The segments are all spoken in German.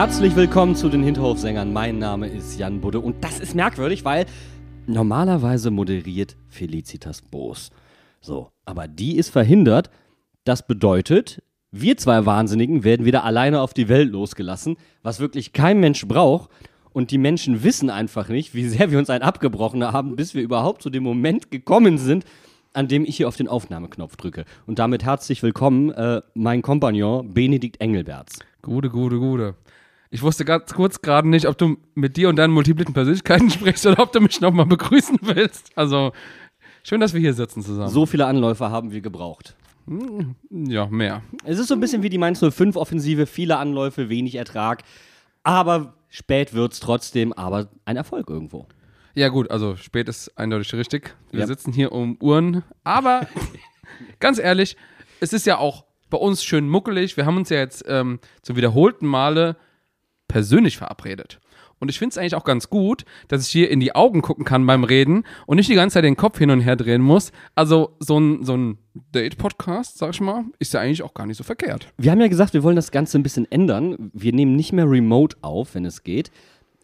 Herzlich willkommen zu den Hinterhofsängern. Mein Name ist Jan Budde und das ist merkwürdig, weil normalerweise moderiert Felicitas Boos. So, aber die ist verhindert. Das bedeutet, wir zwei Wahnsinnigen werden wieder alleine auf die Welt losgelassen, was wirklich kein Mensch braucht. Und die Menschen wissen einfach nicht, wie sehr wir uns einen abgebrochen haben, bis wir überhaupt zu dem Moment gekommen sind, an dem ich hier auf den Aufnahmeknopf drücke. Und damit herzlich willkommen, äh, mein Kompagnon Benedikt Engelberts. Gute, gute, gute. Ich wusste ganz kurz gerade nicht, ob du mit dir und deinen multiplen Persönlichkeiten sprichst oder ob du mich nochmal begrüßen willst. Also, schön, dass wir hier sitzen zusammen. So viele Anläufe haben wir gebraucht. Ja, mehr. Es ist so ein bisschen wie die Mainz 05-Offensive, viele Anläufe, wenig Ertrag. Aber spät wird's trotzdem, aber ein Erfolg irgendwo. Ja, gut, also spät ist eindeutig richtig. Wir Ja. sitzen hier um Uhren. Aber ganz ehrlich, es ist ja auch bei uns schön muckelig. Wir haben uns ja jetzt ähm, zum wiederholten Male persönlich verabredet. Und ich finde es eigentlich auch ganz gut, dass ich hier in die Augen gucken kann beim Reden und nicht die ganze Zeit den Kopf hin und her drehen muss. Also so ein, so ein Date-Podcast, sag ich mal, ist ja eigentlich auch gar nicht so verkehrt. Wir haben ja gesagt, wir wollen das Ganze ein bisschen ändern. Wir nehmen nicht mehr remote auf, wenn es geht,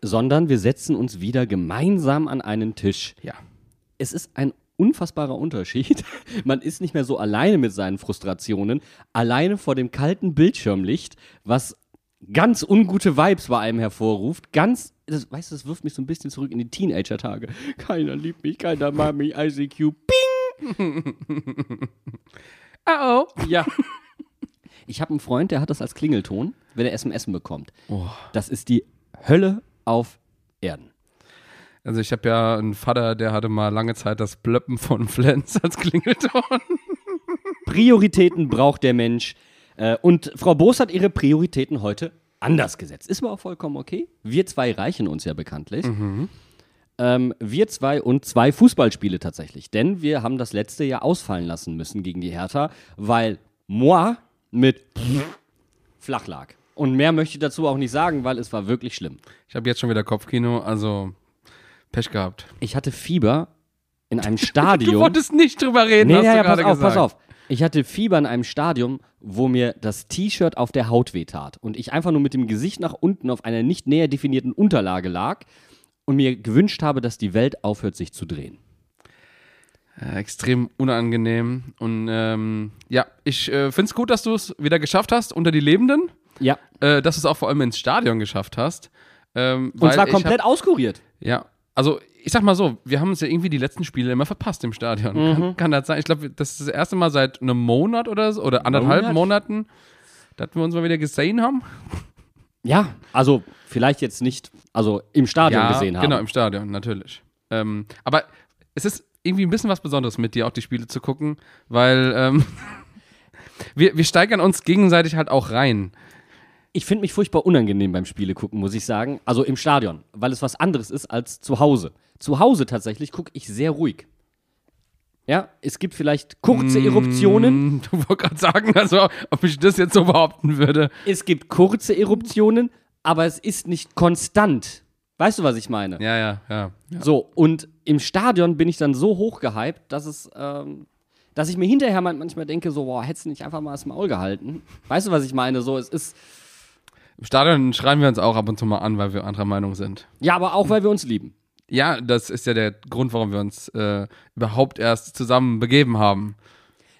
sondern wir setzen uns wieder gemeinsam an einen Tisch. Ja. Es ist ein unfassbarer Unterschied. Man ist nicht mehr so alleine mit seinen Frustrationen, alleine vor dem kalten Bildschirmlicht, was ganz ungute Vibes bei einem hervorruft. Ganz, das, weißt du, das wirft mich so ein bisschen zurück in die Teenager-Tage. Keiner liebt mich, keiner mag mich, ICQ, Oh, oh. Ja. Ich habe einen Freund, der hat das als Klingelton, wenn er SMS bekommt. Das ist die Hölle auf Erden. Also ich habe ja einen Vater, der hatte mal lange Zeit das Blöppen von Flens als Klingelton. Prioritäten braucht der Mensch. Äh, Und Frau Boos hat ihre Prioritäten heute anders gesetzt. Ist aber auch vollkommen okay. Wir zwei reichen uns ja bekanntlich. Ähm, wir zwei und zwei Fußballspiele tatsächlich. Denn wir haben das letzte Jahr ausfallen lassen müssen gegen die Hertha, weil moi mit flach lag. Und mehr möchte ich dazu auch nicht sagen, weil es war wirklich schlimm. Ich habe jetzt schon wieder Kopfkino, also Pech gehabt. Ich hatte Fieber in einem Stadion. Du wolltest nicht drüber reden, Nee, hast ja, du ja, pass gerade auf, gesagt. pass auf. Ich hatte Fieber in einem Stadion, wo mir das T-Shirt auf der Haut wehtat und ich einfach nur mit dem Gesicht nach unten auf einer nicht näher definierten Unterlage lag und mir gewünscht habe, dass die Welt aufhört, sich zu drehen. Äh, extrem unangenehm. Und ähm, ja, ich äh, finde es gut, dass du es wieder geschafft hast unter die Lebenden. Ja, Äh, dass du es auch vor allem ins Stadion geschafft hast. Ähm, und zwar komplett auskuriert. Hab, ja, also ich sag mal so, wir haben uns ja irgendwie die letzten Spiele immer verpasst im Stadion. Mhm. Kann, kann das sein? Ich glaube, das ist das erste Mal seit einem Monat oder so, oder anderthalb Monat? Monaten, dass wir uns mal wieder gesehen haben. Ja, also vielleicht jetzt nicht, also im Stadion gesehen haben. Genau, im Stadion, natürlich. Ähm, aber es ist irgendwie ein bisschen was Besonderes mit dir auch die Spiele zu gucken, weil ähm, wir, wir steigern uns gegenseitig halt auch rein. Ich finde mich furchtbar unangenehm beim Spiele gucken, muss ich sagen. Also im Stadion, weil es was anderes ist als zu Hause. Zu Hause tatsächlich gucke ich sehr ruhig. Ja, es gibt vielleicht kurze Eruptionen. Hm, Du wolltest gerade sagen, also ob ich das jetzt so behaupten würde. Es gibt kurze Eruptionen, aber es ist nicht konstant. Weißt du, was ich meine? Ja, ja, ja. ja. So, und im Stadion bin ich dann so hochgehypt, dass es, ähm, dass ich mir hinterher man- manchmal denke, so, boah, hättest du nicht einfach mal das Maul gehalten? Weißt du, was ich meine? So, es ist, Im Stadion schreien wir uns auch ab und zu mal an, weil wir anderer Meinung sind. ja, aber auch, weil wir uns lieben. Ja, das ist ja der Grund, warum wir uns äh, überhaupt erst zusammen begeben haben.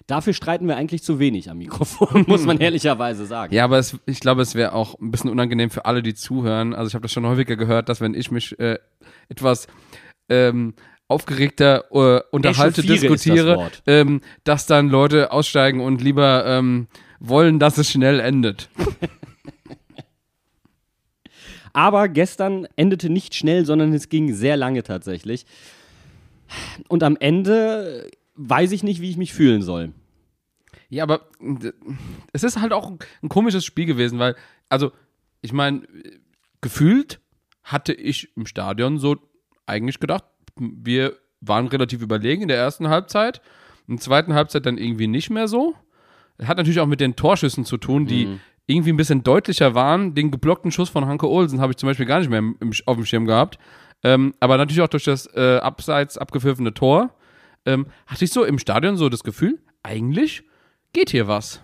Dafür streiten wir eigentlich zu wenig am Mikrofon, muss man ehrlicherweise sagen. Ja, aber es, ich glaube, es wäre auch ein bisschen unangenehm für alle, die zuhören. Also ich habe das schon häufiger gehört, dass wenn ich mich äh, etwas ähm, aufgeregter äh, unterhalte, Echauffiere das diskutiere, Wort. ähm, dass dann Leute aussteigen und lieber ähm, wollen, dass es schnell endet. Aber gestern endete nicht schnell, sondern es ging sehr lange tatsächlich. Und am Ende weiß ich nicht, wie ich mich fühlen soll. Ja, aber äh, es ist halt auch ein, ein komisches Spiel gewesen, weil, also, ich meine, gefühlt hatte ich im Stadion so eigentlich gedacht, wir waren relativ überlegen in der ersten Halbzeit, in der zweiten Halbzeit dann irgendwie nicht mehr so. Hat natürlich auch mit den Torschüssen zu tun, die Mhm. Irgendwie ein bisschen deutlicher waren. Den geblockten Schuss von Hanke Olsen habe ich zum Beispiel gar nicht mehr im, auf dem Schirm gehabt. Ähm, aber natürlich auch durch das äh, abseits abgepfiffene Tor ähm, hatte ich so im Stadion so das Gefühl, eigentlich geht hier was.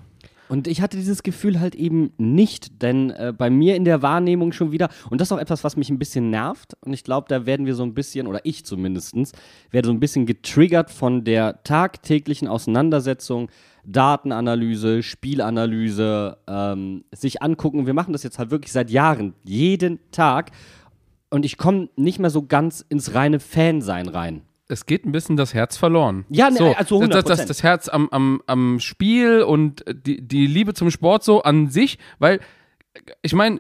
Und ich hatte dieses Gefühl halt eben nicht, denn äh, bei mir in der Wahrnehmung schon wieder, und das ist auch etwas, was mich ein bisschen nervt, und ich glaube, da werden wir so ein bisschen, oder ich zumindestens, werde so ein bisschen getriggert von der tagtäglichen Auseinandersetzung, Datenanalyse, Spielanalyse, ähm, sich angucken. Wir machen das jetzt halt wirklich seit Jahren, jeden Tag, und ich komme nicht mehr so ganz ins reine Fansein rein. es geht ein bisschen das Herz verloren. Ja, ne, also das, das, 100%. das Herz am, am, am Spiel und die, die Liebe zum Sport so an sich, weil ich meine,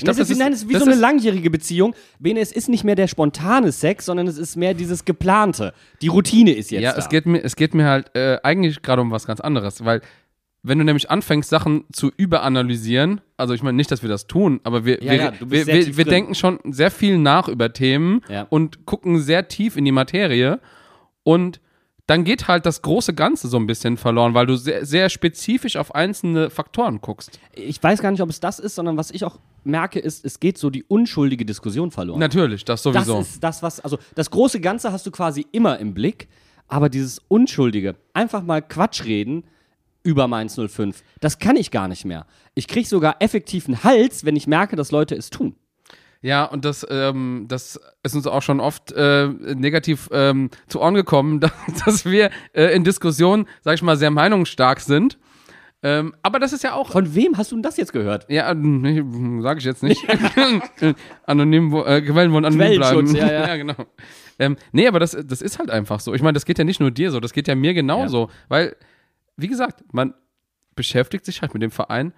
ich glaube, das ist, nein, es ist wie das so eine ist- langjährige Beziehung. Bene, es ist nicht mehr der spontane Sex, sondern es ist mehr dieses geplante. Die Routine ist jetzt Ja, da. es geht mir, es geht mir halt äh, eigentlich gerade um was ganz anderes, weil wenn du nämlich anfängst, Sachen zu überanalysieren, also ich meine nicht, dass wir das tun, aber wir, Ja, wir, ja, wir, wir, wir denken schon sehr viel nach über Themen Ja. und gucken sehr tief in die Materie und dann geht halt das große Ganze so ein bisschen verloren, weil du sehr, sehr spezifisch auf einzelne Faktoren guckst. ich weiß gar nicht, ob es das ist, sondern was ich auch merke, ist, es geht so die unschuldige Diskussion verloren. Natürlich, das das sowieso. ist das, was, also das große Ganze hast du quasi immer im Blick, aber dieses Unschuldige, einfach mal Quatsch reden über Mainz 05, das kann ich gar nicht mehr. Ich kriege sogar effektiv einen Hals, wenn ich merke, dass Leute es tun. Ja, und das, ähm, das ist uns auch schon oft äh, negativ ähm, zu Ohren gekommen, dass, dass wir äh, in Diskussionen, sag ich mal, sehr meinungsstark sind. Ähm, aber das ist ja auch. Von wem hast du denn das jetzt gehört? Ja, nee, sag ich jetzt nicht. anonym, wo- äh, Quellen wollen anonym bleiben. Quellenschutz, ja, ja. genau. Ähm, nee, aber das, das ist halt einfach so. Ich meine, das geht ja nicht nur dir so, das geht ja mir genauso. Weil, wie gesagt, man beschäftigt sich halt mit dem Verein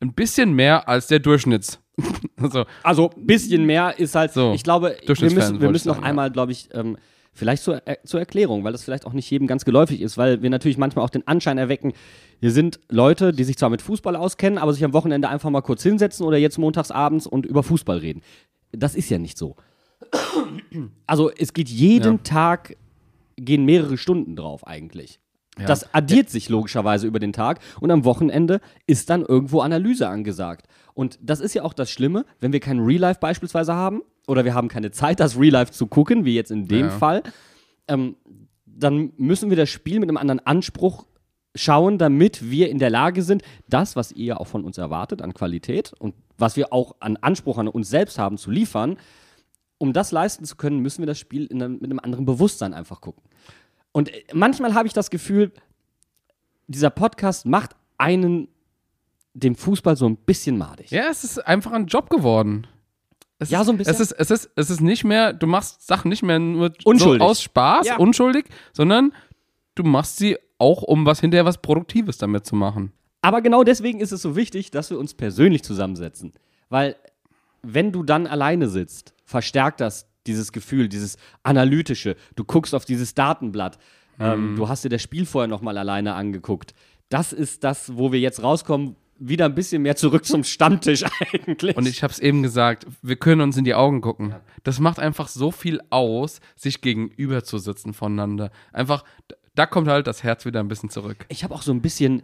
ein bisschen mehr als der Durchschnitts. also, Also ein bisschen mehr ist halt, So, ich glaube, wir müssen, wir müssen noch sagen, einmal, glaube ich, ähm, vielleicht zur, er zur Erklärung, weil das vielleicht auch nicht jedem ganz geläufig ist, weil wir natürlich manchmal auch den Anschein erwecken, hier sind Leute, die sich zwar mit Fußball auskennen, aber sich am Wochenende einfach mal kurz hinsetzen oder jetzt montags abends und über Fußball reden. Das ist ja nicht so. Also es geht jeden Ja. Tag, gehen mehrere Stunden drauf eigentlich. Das addiert sich logischerweise über den Tag und am Wochenende ist dann irgendwo Analyse angesagt. Und das ist ja auch das Schlimme, wenn wir kein Real Life beispielsweise haben oder wir haben keine Zeit, das Real Life zu gucken, wie jetzt in dem Ja. Fall, ähm, dann müssen wir das Spiel mit einem anderen Anspruch schauen, damit wir in der Lage sind, das, was ihr ja auch von uns erwartet an Qualität und was wir auch an Anspruch an uns selbst haben, zu liefern. Um das leisten zu können, müssen wir das Spiel in einem, mit einem anderen Bewusstsein einfach gucken. Und äh, manchmal habe ich das Gefühl, dieser Podcast macht einen dem Fußball so ein bisschen madig. ja, es ist einfach ein Job geworden. Es Ja, ist, so ein bisschen. Es ist, es, ist, es ist nicht mehr, du machst Sachen nicht mehr nur Unschuldig. so aus Spaß, Ja. unschuldig, sondern du machst sie auch, um was hinterher was Produktives damit zu machen. Aber genau deswegen ist es so wichtig, dass wir uns persönlich zusammensetzen. Weil, wenn du dann alleine sitzt, verstärkt das dieses Gefühl, dieses analytische. Du guckst auf dieses Datenblatt. Ähm, du hast dir das Spiel vorher nochmal alleine angeguckt. Das ist das, wo wir jetzt rauskommen, wieder ein bisschen mehr zurück zum Stammtisch eigentlich. Und ich habe es eben gesagt, wir können uns in die Augen gucken. Das macht einfach so viel aus, sich gegenüber zu sitzen voneinander. Einfach, da kommt halt das Herz wieder ein bisschen zurück. ich habe auch so ein bisschen,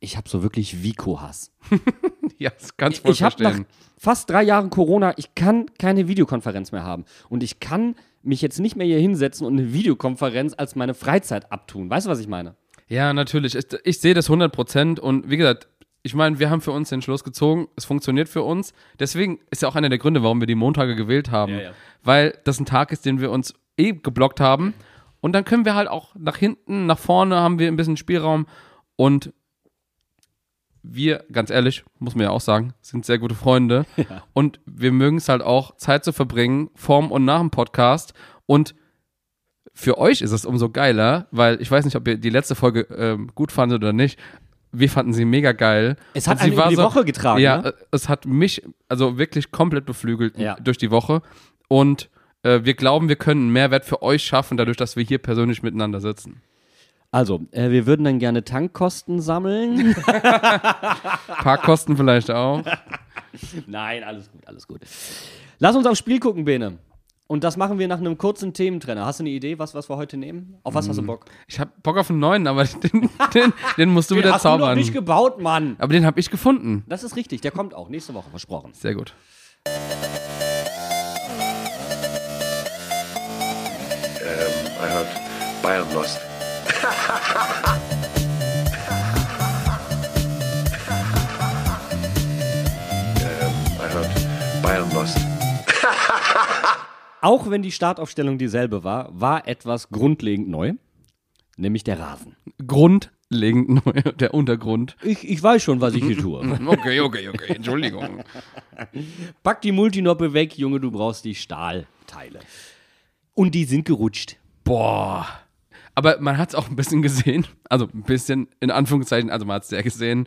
ich habe so wirklich Vico-Hass. Ja, das kannst du ich habe nach fast drei Jahren Corona, ich kann keine Videokonferenz mehr haben. Und ich kann mich jetzt nicht mehr hier hinsetzen und eine Videokonferenz als meine Freizeit abtun. Weißt du, was ich meine? Ja, natürlich. Ich, ich sehe das 100 Prozent und wie gesagt, ich meine, wir haben für uns den Schluss gezogen, es funktioniert für uns. Deswegen ist ja auch einer der Gründe, warum wir die Montage gewählt haben. Ja, ja. Weil das ein Tag ist, den wir uns eh geblockt haben. Und dann können wir halt auch nach hinten, nach vorne haben wir ein bisschen Spielraum. Und wir, ganz ehrlich, muss man ja auch sagen, sind sehr gute Freunde. Und wir mögen es halt auch, Zeit zu verbringen, vorm und nach dem Podcast. Und für euch ist es umso geiler, weil ich weiß nicht, ob ihr die letzte Folge ähm, gut fandet oder nicht. Wir fanden sie mega geil. Es hat sie über die Woche getragen, Ja, ne? es hat mich also wirklich komplett beflügelt Ja. durch die Woche. Und äh, wir glauben, wir können einen Mehrwert für euch schaffen, dadurch, dass wir hier persönlich miteinander sitzen. Also, äh, wir würden dann gerne Tankkosten sammeln. Parkkosten vielleicht auch. Nein, alles gut, alles gut. Lass uns aufs Spiel gucken, Bene. Und das machen wir nach einem kurzen Thementrenner. Hast du eine Idee, was, was wir heute nehmen? Auf was hast du Bock? Ich hab Bock auf einen neuen, aber den, den, den musst du wieder hast zaubern. nicht gebaut, Mann. aber den habe ich gefunden. Das ist richtig, der kommt auch nächste Woche, versprochen. Sehr gut. I heard Bayern lost. Auch wenn die Startaufstellung dieselbe war, war etwas grundlegend neu, nämlich der Rasen. Grundlegend neu, der Untergrund. Ich, ich weiß schon, was ich hier tue. Okay, okay, okay, Entschuldigung. Pack die Multinoppe weg, Junge, du brauchst die Stahlteile. Und die sind gerutscht. Boah. Aber man hat es auch ein bisschen gesehen, also ein bisschen in Anführungszeichen, also man hat es sehr gesehen,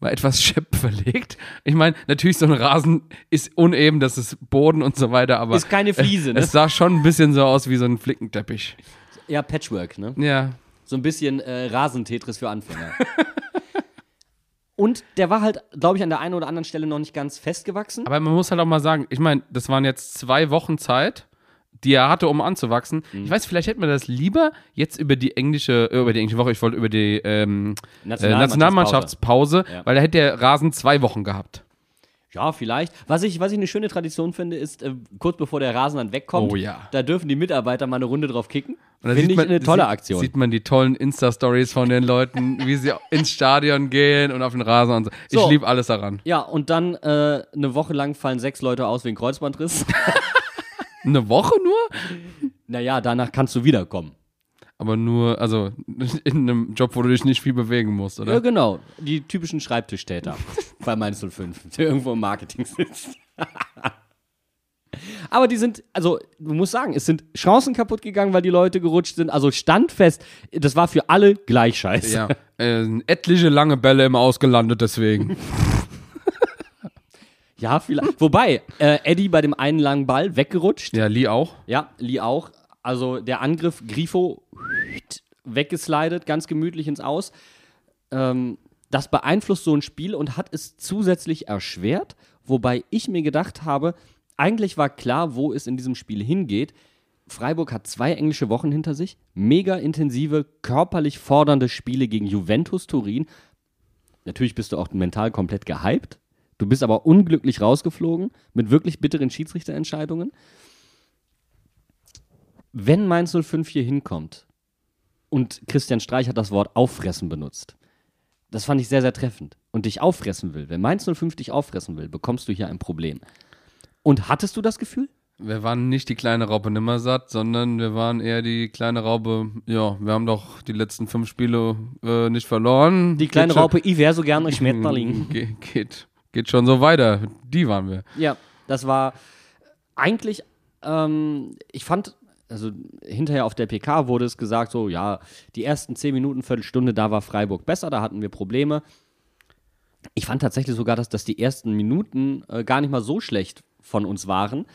war etwas schepp verlegt. Ich meine, natürlich so ein Rasen ist uneben, das ist Boden und so weiter, aber Ist keine Fliese, ne? es sah schon ein bisschen so aus wie so ein Flickenteppich. Ja, Patchwork, ne? Ja, So ein bisschen äh, Rasentetris für Anfänger. Und der war halt, glaube ich, an der einen oder anderen Stelle noch nicht ganz festgewachsen. aber man muss halt auch mal sagen, ich meine, das waren jetzt zwei Wochen Zeit, die er hatte, um anzuwachsen. Mhm. Ich weiß, vielleicht hätte man das lieber jetzt über die englische, äh, über die englische Woche, ich wollte über die ähm, äh, Nationalmannschaftspause. Nationalmannschaftspause, Ja. weil da hätte der Rasen zwei Wochen gehabt. Ja, vielleicht. Was ich, was ich eine schöne Tradition finde, ist, äh, kurz bevor der Rasen dann wegkommt, Oh ja. da dürfen die Mitarbeiter mal eine Runde drauf kicken. Finde ich man- eine tolle Aktion. Sieht man die tollen Insta-Stories von den Leuten, wie sie ins Stadion gehen und auf den Rasen und so. Ich So. liebe alles daran. ja, und dann äh, eine Woche lang fallen sechs Leute aus wegen Kreuzbandriss. Eine Woche nur? naja, danach kannst du wiederkommen. Aber nur, also in einem Job, wo du dich nicht viel bewegen musst, oder? Ja, genau. Die typischen Schreibtischtäter bei Mainz 05, der irgendwo im Marketing sitzt. Aber die sind, also, du musst sagen, es sind Chancen kaputt gegangen, weil die Leute gerutscht sind. Also standfest, das war für alle gleich scheiße. Ja, äh, etliche lange Bälle im Ausgelandet deswegen. Ja, vielleicht. Wobei, äh, Eddie bei dem einen langen Ball weggerutscht. Ja, Lee auch. Ja, Lee auch. Also der Angriff, Grifo weggeslidet, ganz gemütlich ins Aus. Ähm, das beeinflusst so ein Spiel und hat es zusätzlich erschwert, wobei ich mir gedacht habe, eigentlich war klar, wo es in diesem Spiel hingeht. Freiburg hat zwei englische Wochen hinter sich, mega intensive, körperlich fordernde Spiele gegen Juventus Turin. Natürlich bist du auch mental komplett gehypt. Du bist aber unglücklich rausgeflogen mit wirklich bitteren Schiedsrichterentscheidungen wenn Mainz 05 hier hinkommt und Christian Streich hat das Wort auffressen benutzt, das fand ich sehr, sehr treffend und dich auffressen will, wenn Mainz 05 dich auffressen will, bekommst du hier ein Problem. Und hattest du das Gefühl? Wir waren nicht die kleine Raupe Nimmersatt, sondern wir waren eher die kleine Raupe, ja, wir haben doch die letzten fünf Spiele äh, nicht verloren. Die kleine Geht Raupe, ich wäre so gerne Schmetterling. Ge geht, geht schon so weiter. Die waren wir. Ja, das war eigentlich, ähm, ich fand, also hinterher auf der PK wurde es gesagt, so, ja, die ersten zehn Minuten, Viertelstunde, da war Freiburg besser, da hatten wir Probleme. Ich fand tatsächlich sogar, dass, dass die ersten Minuten äh, gar nicht mal so schlecht von uns waren.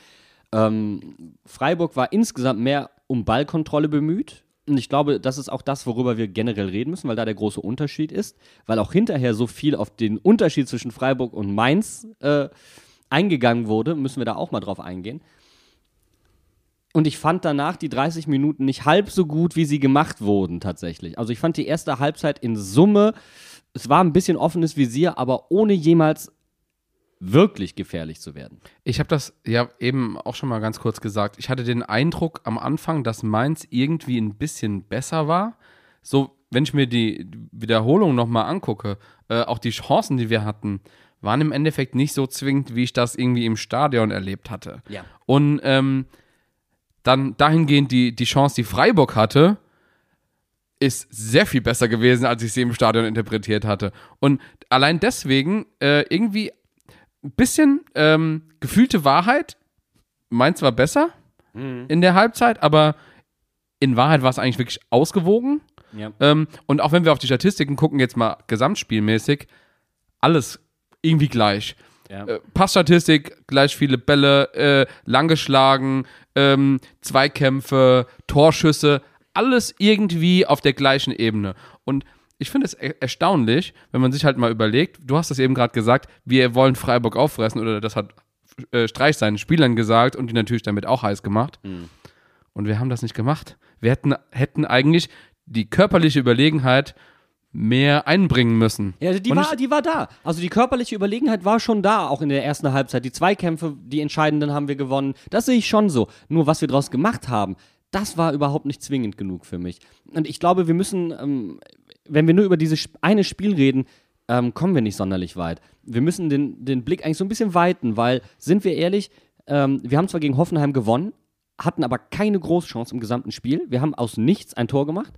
Ähm, Freiburg war insgesamt mehr um Ballkontrolle bemüht. Und ich glaube, das ist auch das, worüber wir generell reden müssen, weil da der große Unterschied ist. Weil auch hinterher so viel auf den Unterschied zwischen Freiburg und Mainz äh, eingegangen wurde, müssen wir da auch mal drauf eingehen. Und ich fand danach die 30 Minuten nicht halb so gut, wie sie gemacht wurden, tatsächlich. Also ich fand die erste Halbzeit in Summe, es war ein bisschen offenes Visier, aber ohne jemals wirklich gefährlich zu werden. Ich habe das ja eben auch schon mal ganz kurz gesagt. Ich hatte den Eindruck am Anfang, dass Mainz irgendwie ein bisschen besser war. So, wenn ich mir die Wiederholung nochmal angucke, äh, auch die Chancen, die wir hatten, waren im Endeffekt nicht so zwingend, wie ich das irgendwie im Stadion erlebt hatte. Ja. Und ähm, dann dahingehend die, die Chance, die Freiburg hatte, ist sehr viel besser gewesen, als ich sie im Stadion interpretiert hatte. Und allein deswegen äh, irgendwie ein bisschen ähm, gefühlte Wahrheit. Meins war besser in der Halbzeit, aber in Wahrheit war es eigentlich wirklich ausgewogen. Ja. Ähm, und auch wenn wir auf die Statistiken gucken, jetzt mal gesamtspielmäßig, alles irgendwie gleich. Ja. Äh, Passstatistik, gleich viele Bälle, äh, lang geschlagen, ähm, Zweikämpfe, Torschüsse, alles irgendwie auf der gleichen Ebene. Und ich finde es er erstaunlich, wenn man sich halt mal überlegt, du hast das eben gerade gesagt, wir wollen Freiburg auffressen, oder das hat äh, Streich seinen Spielern gesagt und die natürlich damit auch heiß gemacht. Und wir haben das nicht gemacht. Wir hätten, hätten eigentlich die körperliche Überlegenheit mehr einbringen müssen. Ja, die Und war, ich- die war da. Also die körperliche Überlegenheit war schon da, auch in der ersten Halbzeit. Die Zweikämpfe, die entscheidenden haben wir gewonnen. Das sehe ich schon so. Nur was wir daraus gemacht haben, das war überhaupt nicht zwingend genug für mich. Und ich glaube, wir müssen, ähm, wenn wir nur über dieses eine Spiel reden, ähm, kommen wir nicht sonderlich weit. Wir müssen den, den Blick eigentlich so ein bisschen weiten, weil, sind wir ehrlich, ähm, wir haben zwar gegen Hoffenheim gewonnen, hatten aber keine Großchance im gesamten Spiel. Wir haben aus nichts ein Tor gemacht.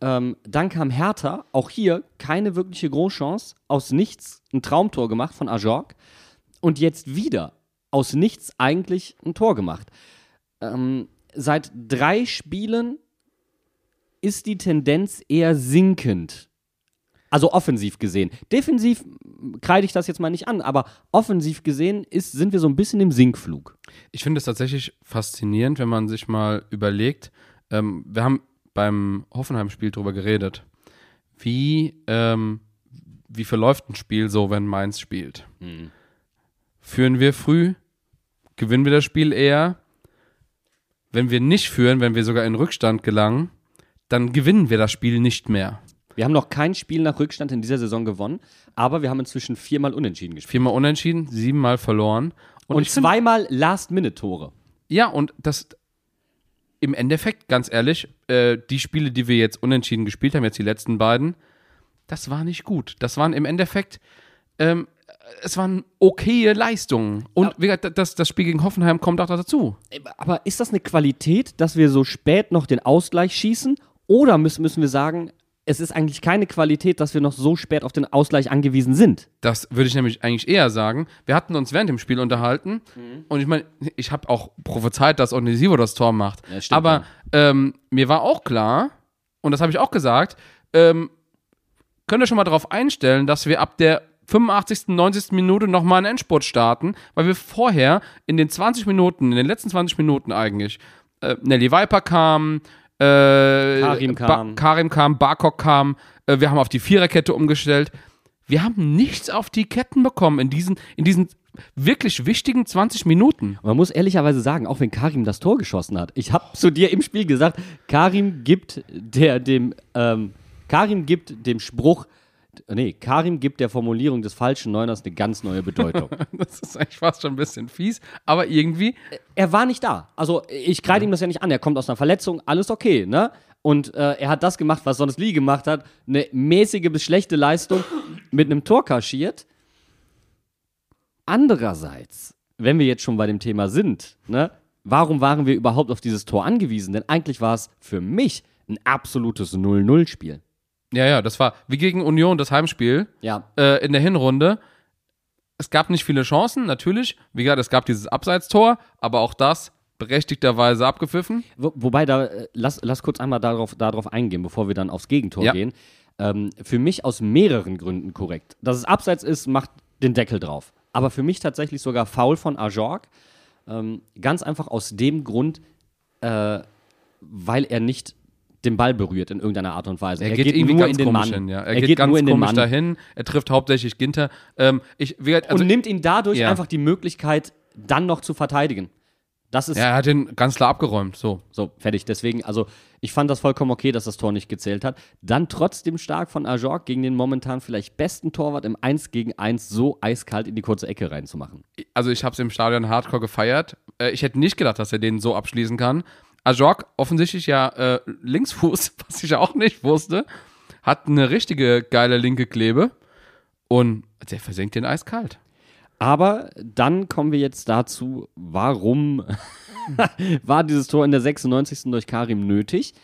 Ähm, dann kam Hertha, auch hier keine wirkliche Großchance, aus nichts ein Traumtor gemacht von Ajorg und jetzt wieder aus nichts eigentlich ein Tor gemacht. Ähm, seit drei Spielen ist die Tendenz eher sinkend. Also offensiv gesehen. Defensiv kreide ich das jetzt mal nicht an, aber offensiv gesehen ist, sind wir so ein bisschen im Sinkflug. Ich finde es tatsächlich faszinierend, wenn man sich mal überlegt, ähm, wir haben beim Hoffenheim-Spiel drüber geredet, wie, ähm, wie verläuft ein Spiel so, wenn Mainz spielt. Führen wir früh, gewinnen wir das Spiel eher. Wenn wir nicht führen, wenn wir sogar in Rückstand gelangen, dann gewinnen wir das Spiel nicht mehr. Wir haben noch kein Spiel nach Rückstand in dieser Saison gewonnen, aber wir haben inzwischen viermal unentschieden gespielt. Viermal unentschieden, siebenmal verloren. Und, find- zweimal Last-Minute-Tore. Ja, und das im Endeffekt, ganz ehrlich, äh, die Spiele, die wir jetzt unentschieden gespielt haben, jetzt die letzten beiden, das war nicht gut. Das waren im Endeffekt, ähm, es waren okaye Leistungen. Und gesagt, das, das Spiel gegen Hoffenheim kommt auch dazu. Aber ist das eine Qualität, dass wir so spät noch den Ausgleich schießen? Oder müssen, müssen wir sagen, es ist eigentlich keine Qualität, dass wir noch so spät auf den Ausgleich angewiesen sind? Das würde ich nämlich eigentlich eher sagen. Wir hatten uns während dem Spiel unterhalten und ich meine, ich habe auch prophezeit, dass Onisivo das Tor macht. Ja, stimmt, Aber ähm, mir war auch klar, und das habe ich auch gesagt, ähm, könnt ihr schon mal darauf einstellen, dass wir ab der 85., 90. Minute nochmal einen Endspurt starten, weil wir vorher in den 20 Minuten, in den letzten 20 Minuten eigentlich, äh, Nelly Viper kam, äh, Karim kam. Ba Karim kam, Barkok kam, äh, wir haben auf die Viererkette umgestellt. Wir haben nichts auf die Ketten bekommen in diesen, in diesen wirklich wichtigen 20 Minuten. Man muss ehrlicherweise sagen, auch wenn Karim das Tor geschossen hat, ich habe zu dir im Spiel gesagt, Karim gibt der dem ähm, Karim gibt dem Spruch, nee, Karim gibt der Formulierung des falschen Neuners eine ganz neue Bedeutung. Das ist eigentlich fast schon ein bisschen fies, aber irgendwie, er war nicht da. Also ich kreide ihm das ja nicht an. Er kommt aus einer Verletzung, alles okay, ne? Und äh, er hat das gemacht, was sonst Lee gemacht hat. Eine mäßige bis schlechte Leistung mit einem Tor kaschiert. Andererseits, wenn wir jetzt schon bei dem Thema sind, ne? Warum waren wir überhaupt auf dieses Tor angewiesen? Denn eigentlich war es für mich ein absolutes 0-0-Spiel. Ja, ja, das war wie gegen Union das Heimspiel Ja, äh, in der Hinrunde. Es gab nicht viele Chancen, natürlich. Wie gesagt, es gab dieses Abseitstor, aber auch das berechtigterweise abgepfiffen. Wo, wobei, da, äh, lass, lass kurz einmal darauf, darauf eingehen, bevor wir dann aufs Gegentor Ja. gehen. Ähm, für mich aus mehreren Gründen korrekt. Dass es abseits ist, macht den Deckel drauf. Aber für mich tatsächlich sogar faul von Ajorg. Ähm, ganz einfach aus dem Grund, äh, weil er nicht den Ball berührt in irgendeiner Art und Weise. Er, geht, irgendwie nur ganz in den komisch Mann. hin, ja. Er, geht, ganz nur in den komisch Mann dahin. Er trifft hauptsächlich Ginter. Ähm, ich, also, und nimmt ihn dadurch Ja. einfach die Möglichkeit, dann noch zu verteidigen. Das ist ja, er hat ihn ganz klar abgeräumt. So. So, fertig. Deswegen, also ich fand das vollkommen okay, dass das Tor nicht gezählt hat. Dann trotzdem stark von Ajorg gegen den momentan vielleicht besten Torwart im 1 gegen 1 so eiskalt in die kurze Ecke reinzumachen. also ich habe es im Stadion hardcore gefeiert. Äh, ich hätte nicht gedacht, dass er den so abschließen kann. Ajorg, offensichtlich ja äh, Linksfuß, was ich auch nicht wusste, hat eine richtige geile linke Klebe und der versenkt den eiskalt. Aber dann kommen wir jetzt dazu, warum war dieses Tor in der 96. durch Karim nötig?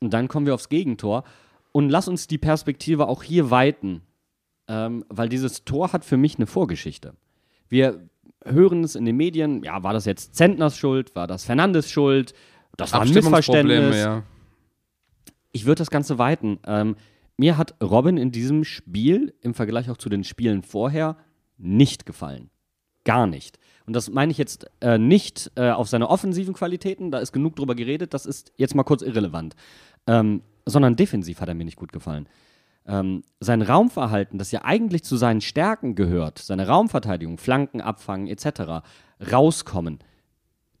Und dann kommen wir aufs Gegentor. Und lass uns die Perspektive auch hier weiten, ähm, weil dieses Tor hat für mich eine Vorgeschichte. Wir hören es in den Medien, ja, war das jetzt Zentners Schuld, war das Fernandes Schuld, das war ein Missverständnis. ja. Ich würde das Ganze weiten. Ähm, mir hat Robin in diesem Spiel im Vergleich auch zu den Spielen vorher nicht gefallen. Gar nicht. Und das meine ich jetzt äh, nicht äh, auf seine offensiven Qualitäten, da ist genug drüber geredet, das ist jetzt mal kurz irrelevant. Ähm, sondern defensiv hat er mir nicht gut gefallen. Ähm, sein Raumverhalten, das ja eigentlich zu seinen Stärken gehört, seine Raumverteidigung, Flanken abfangen etc., rauskommen,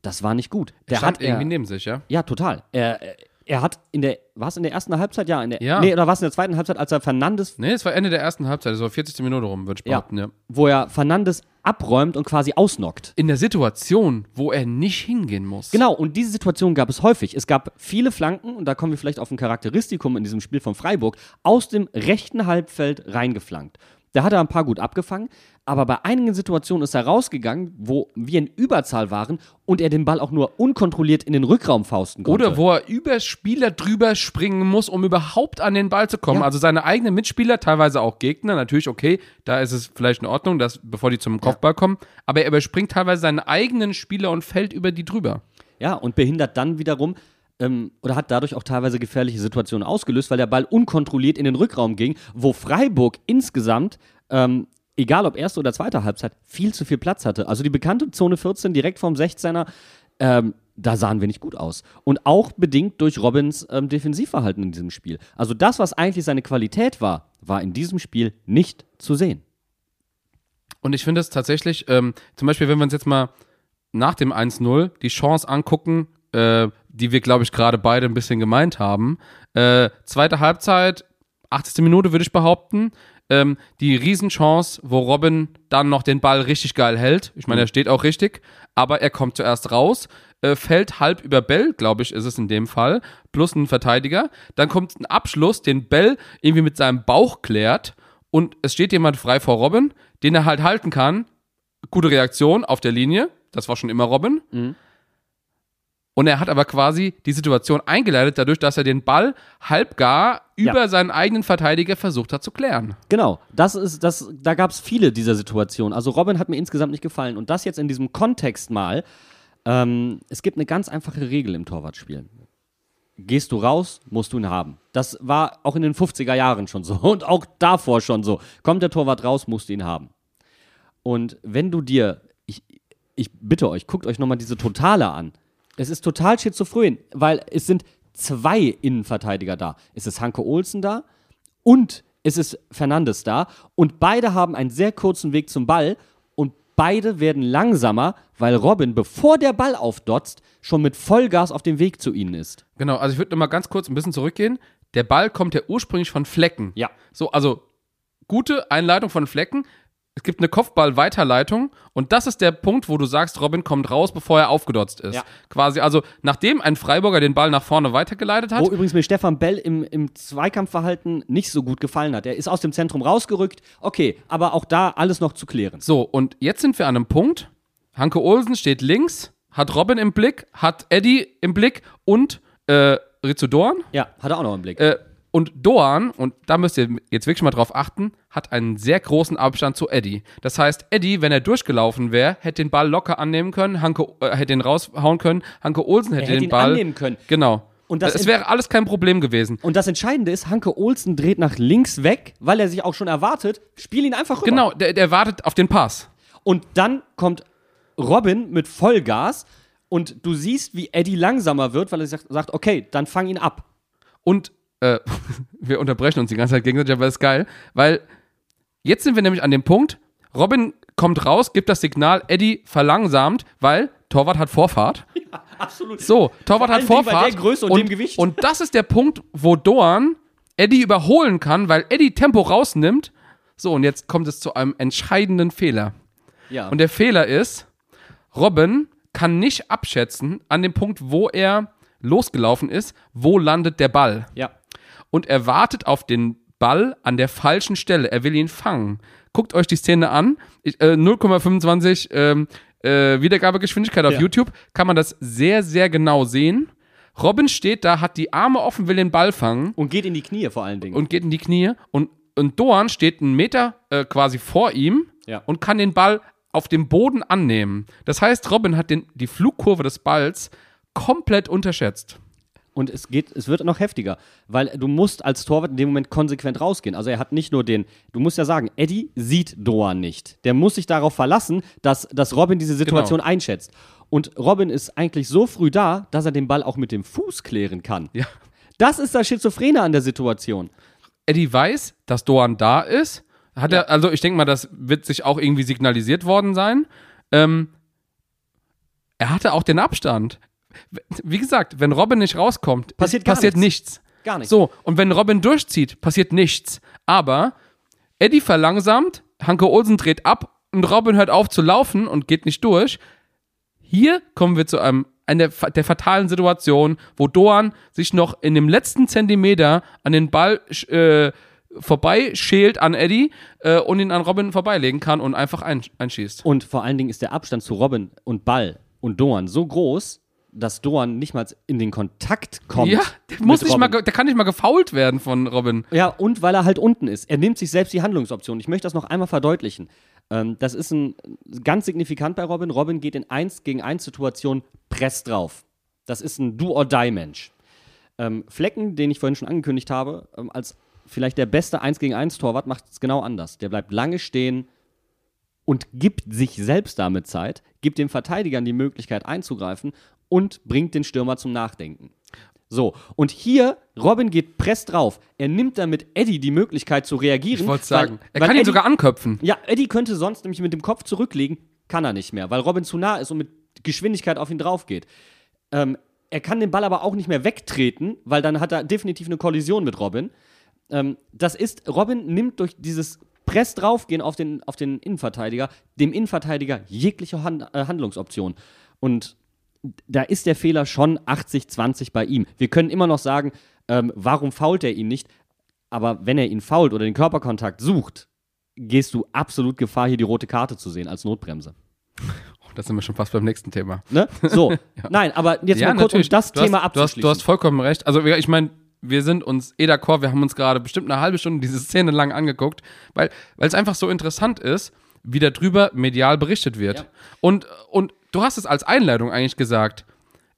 das war nicht gut. Der Stand hat irgendwie er, neben sich, ja? ja, total. Er, er hat in der, war es in der ersten Halbzeit? Ja, in der, Ja. nee, oder war es in der zweiten Halbzeit, als er Fernandes, Nee, es war Ende der ersten Halbzeit, war 40. Minute rum, würde ich ja, behaupten, ja. wo er Fernandes abräumt und quasi ausnockt. In der Situation, wo er nicht hingehen muss. Genau, und diese Situation gab es häufig. Es gab viele Flanken, und da kommen wir vielleicht auf ein Charakteristikum in diesem Spiel von Freiburg, aus dem rechten Halbfeld reingeflankt. Da hat er ein paar gut abgefangen, aber bei einigen Situationen ist er rausgegangen, wo wir in Überzahl waren und er den Ball auch nur unkontrolliert in den Rückraum fausten konnte. Oder wo er über Spieler drüber springen muss, um überhaupt an den Ball zu kommen. Ja. Also seine eigenen Mitspieler, teilweise auch Gegner, natürlich okay, da ist es vielleicht in Ordnung, dass, bevor die zum Kopfball kommen, aber er überspringt teilweise seine eigenen Spieler und fällt über die drüber. Ja, und behindert dann wiederum ähm, oder hat dadurch auch teilweise gefährliche Situationen ausgelöst, weil der Ball unkontrolliert in den Rückraum ging, wo Freiburg insgesamt, ähm, egal ob erste oder zweite Halbzeit, viel zu viel Platz hatte. Also die bekannte Zone 14 direkt vom 16er, ähm, da sahen wir nicht gut aus. Und auch bedingt durch Robins ähm, Defensivverhalten in diesem Spiel. Also das, was eigentlich seine Qualität war, war in diesem Spiel nicht zu sehen. Und ich finde es tatsächlich, ähm, zum Beispiel, wenn wir uns jetzt mal nach dem 1-0 die Chance angucken, äh, die wir, glaube ich, gerade beide ein bisschen gemeint haben. Äh, zweite Halbzeit, 80. Minute würde ich behaupten. Ähm, die Riesenchance, wo Robin dann noch den Ball richtig geil hält. Ich meine, er steht auch richtig, aber er kommt zuerst raus, äh, fällt halb über Bell, glaube ich, ist es in dem Fall, plus ein Verteidiger. Dann kommt ein Abschluss, den Bell irgendwie mit seinem Bauch klärt und es steht jemand frei vor Robin, den er halt halten kann. Gute Reaktion auf der Linie. Das war schon immer Robin. Und er hat aber quasi die Situation eingeleitet, dadurch, dass er den Ball halbgar über Ja. seinen eigenen Verteidiger versucht hat zu klären. Genau, das ist, das, da gab es viele dieser Situationen. Also Robin hat mir insgesamt nicht gefallen. Und das jetzt in diesem Kontext mal, ähm, es gibt eine ganz einfache Regel im Torwartspiel. Gehst du raus, musst du ihn haben. Das war auch in den 50er Jahren schon so und auch davor schon so. Kommt der Torwart raus, musst du ihn haben. Und wenn du dir, ich, ich bitte euch, guckt euch nochmal diese Totale an. Es ist total schizophren, weil es sind zwei Innenverteidiger da. Es ist Hanke Olsen da und es ist Fernandes da. Und beide haben einen sehr kurzen Weg zum Ball und beide werden langsamer, weil Robin, bevor der Ball aufdotzt, schon mit Vollgas auf dem Weg zu ihnen ist. Genau, also ich würde nochmal ganz kurz ein bisschen zurückgehen. Der Ball kommt ja ursprünglich von Flecken. Ja. So, also gute Einleitung von Flecken. Es gibt eine Kopfball-Weiterleitung und das ist der Punkt, wo du sagst, Robin kommt raus, bevor er aufgedotzt ist. Ja. Quasi, also nachdem ein Freiburger den Ball nach vorne weitergeleitet hat, Wo übrigens mir Stefan Bell im, im Zweikampfverhalten nicht so gut gefallen hat. Er ist aus dem Zentrum rausgerückt. Okay, aber auch da alles noch zu klären. So, und jetzt sind wir an einem Punkt. Hanke Olsen steht links, hat Robin im Blick, hat Eddie im Blick und äh, Rizzo Dorn. Ja, hat er auch noch im Blick. Äh, und Doan, und da müsst ihr jetzt wirklich mal drauf achten, hat einen sehr großen Abstand zu Eddie. Das heißt, Eddie, wenn er durchgelaufen wäre, hätte den Ball locker annehmen können, Hanke äh, hätte ihn raushauen können, Hanke Olsen hätte, hätte den ihn Ball annehmen können. Genau. Und das es wäre alles kein Problem gewesen. Und das Entscheidende ist, Hanke Olsen dreht nach links weg, weil er sich auch schon erwartet, spiel ihn einfach rüber. Genau, der, der wartet auf den Pass. Und dann kommt Robin mit Vollgas und du siehst, wie Eddie langsamer wird, weil er sagt okay, dann fang ihn ab. Und äh, wir unterbrechen uns die ganze Zeit gegenseitig, aber das ist geil, weil jetzt sind wir nämlich an dem Punkt, Robin kommt raus, gibt das Signal, Eddie verlangsamt, weil Torwart hat Vorfahrt. Absolut. So, Torwart hat Dingen bei Vorfahrt. der Größe und dem Gewicht. Und das ist der Punkt, wo Dorn Eddie überholen kann, weil Eddie Tempo rausnimmt. So, und jetzt kommt es zu einem entscheidenden Fehler. Ja. Und der Fehler ist, Robin kann nicht abschätzen an dem Punkt, wo er losgelaufen ist, wo landet der Ball. ja. Und er wartet auf den Ball an der falschen Stelle. Er will ihn fangen. Guckt euch die Szene an. Ich, äh, 0,25 ähm, äh, Wiedergabegeschwindigkeit auf Ja. YouTube. Kann man das sehr, sehr genau sehen. Robin steht da, hat die Arme offen, will den Ball fangen Und geht in die Knie vor allen Dingen. und geht in die Knie. Und, und Doan steht einen Meter äh, quasi vor ihm Ja. und kann den Ball auf dem Boden annehmen. Das heißt, Robin hat den, die Flugkurve des Balls komplett unterschätzt. Und es geht, es wird noch heftiger, weil du musst als Torwart in dem Moment konsequent rausgehen. Also er hat nicht nur den, du musst ja sagen, Eddie sieht Doan nicht. Der muss sich darauf verlassen, dass, dass Robin diese Situation Genau. einschätzt. Und Robin ist eigentlich so früh da, dass er den Ball auch mit dem Fuß klären kann. Ja. Das ist das Schizophrene an der Situation. Eddie weiß, dass Doan da ist. Hat er, also ich denke mal, das wird sich auch irgendwie signalisiert worden sein. Ähm, er hatte auch den Abstand. Wie gesagt, wenn Robin nicht rauskommt, Passiert passiert nichts. nichts. Gar nichts. So, und wenn Robin durchzieht, passiert nichts. Aber Eddie verlangsamt, Hanke Olsen dreht ab und Robin hört auf zu laufen und geht nicht durch. Hier kommen wir zu einem einer der fatalen Situation, wo Doan sich noch in dem letzten Zentimeter an den Ball äh, vorbeischält an Eddie äh, und ihn an Robin vorbeilegen kann und einfach ein, einschießt. Und vor allen Dingen ist der Abstand zu Robin und Ball und Doan so groß, dass Doan nicht mal in den Kontakt kommt. Ja, der, muss nicht mal, Robin. der kann nicht mal gefault werden von Robin. Ja, und weil er halt unten ist. Er nimmt sich selbst die Handlungsoption. Ich möchte das noch einmal verdeutlichen. Ähm, das ist ein, ganz signifikant bei Robin. Robin geht in 1 gegen 1 Situation press drauf. Das ist ein Do-or-Die-Mensch. Ähm, Flecken, den ich vorhin schon angekündigt habe, ähm, als vielleicht der beste 1 gegen 1 Torwart, macht es genau anders. Der bleibt lange stehen und gibt sich selbst damit Zeit, gibt den Verteidigern die Möglichkeit einzugreifen und bringt den Stürmer zum Nachdenken. So, und hier, Robin geht press drauf. Er nimmt damit Eddie die Möglichkeit zu reagieren. Ich wollte weil- sagen, er weil kann ihn Eddie- sogar anköpfen. Ja, Eddie könnte sonst nämlich mit dem Kopf zurücklegen, kann er nicht mehr, weil Robin zu nah ist und mit Geschwindigkeit auf ihn drauf geht. Ähm, er kann den Ball aber auch nicht mehr wegtreten, weil dann hat er definitiv eine Kollision mit Robin. Ähm, das ist, Robin nimmt durch dieses Press draufgehen auf den, auf den Innenverteidiger, dem Innenverteidiger jegliche Hand, äh, Handlungsoption. Und da ist der Fehler schon 80-20 bei ihm. Wir können immer noch sagen, ähm, warum fault er ihn nicht? Aber wenn er ihn fault oder den Körperkontakt sucht, gehst du absolut Gefahr, hier die rote Karte zu sehen als Notbremse. Da sind wir schon fast beim nächsten Thema. Ne? So, nein, aber jetzt mal kurz, um das Du Thema hast, du, hast, abzuschließen. du hast vollkommen recht. Also ich meine, wir sind uns eh d'accord, wir haben uns gerade bestimmt eine halbe Stunde diese Szene lang angeguckt, weil es einfach so interessant ist, wie darüber medial berichtet wird. Ja. Und, und du hast es als Einleitung eigentlich gesagt,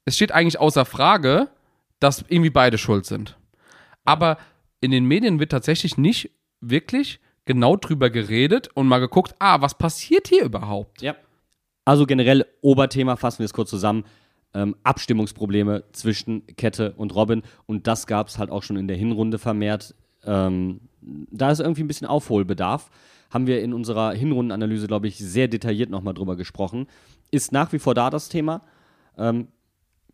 es steht eigentlich außer Frage, dass irgendwie beide schuld sind. Aber in den Medien wird tatsächlich nicht wirklich genau drüber geredet und mal geguckt, ah, was passiert hier überhaupt? Ja. Also generell Oberthema, fassen wir es kurz zusammen. Ähm, Abstimmungsprobleme zwischen Kette und Robin. Und das gab es halt auch schon in der Hinrunde vermehrt. Ähm, da ist irgendwie ein bisschen Aufholbedarf. Haben wir in unserer Hinrundenanalyse, glaube ich, sehr detailliert nochmal drüber gesprochen. Ist nach wie vor da das Thema. Ähm,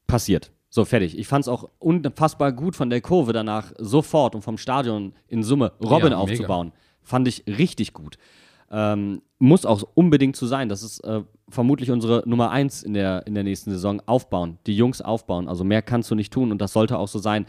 passiert. So, fertig. Ich fand es auch unfassbar gut von der Kurve danach sofort und vom Stadion in Summe Robin Ja, mega. aufzubauen. Fand ich richtig gut. Ähm, muss auch unbedingt so sein. Das ist äh, vermutlich unsere Nummer eins in der, in der nächsten Saison. Aufbauen. Die Jungs aufbauen. Also mehr kannst du nicht tun und das sollte auch so sein.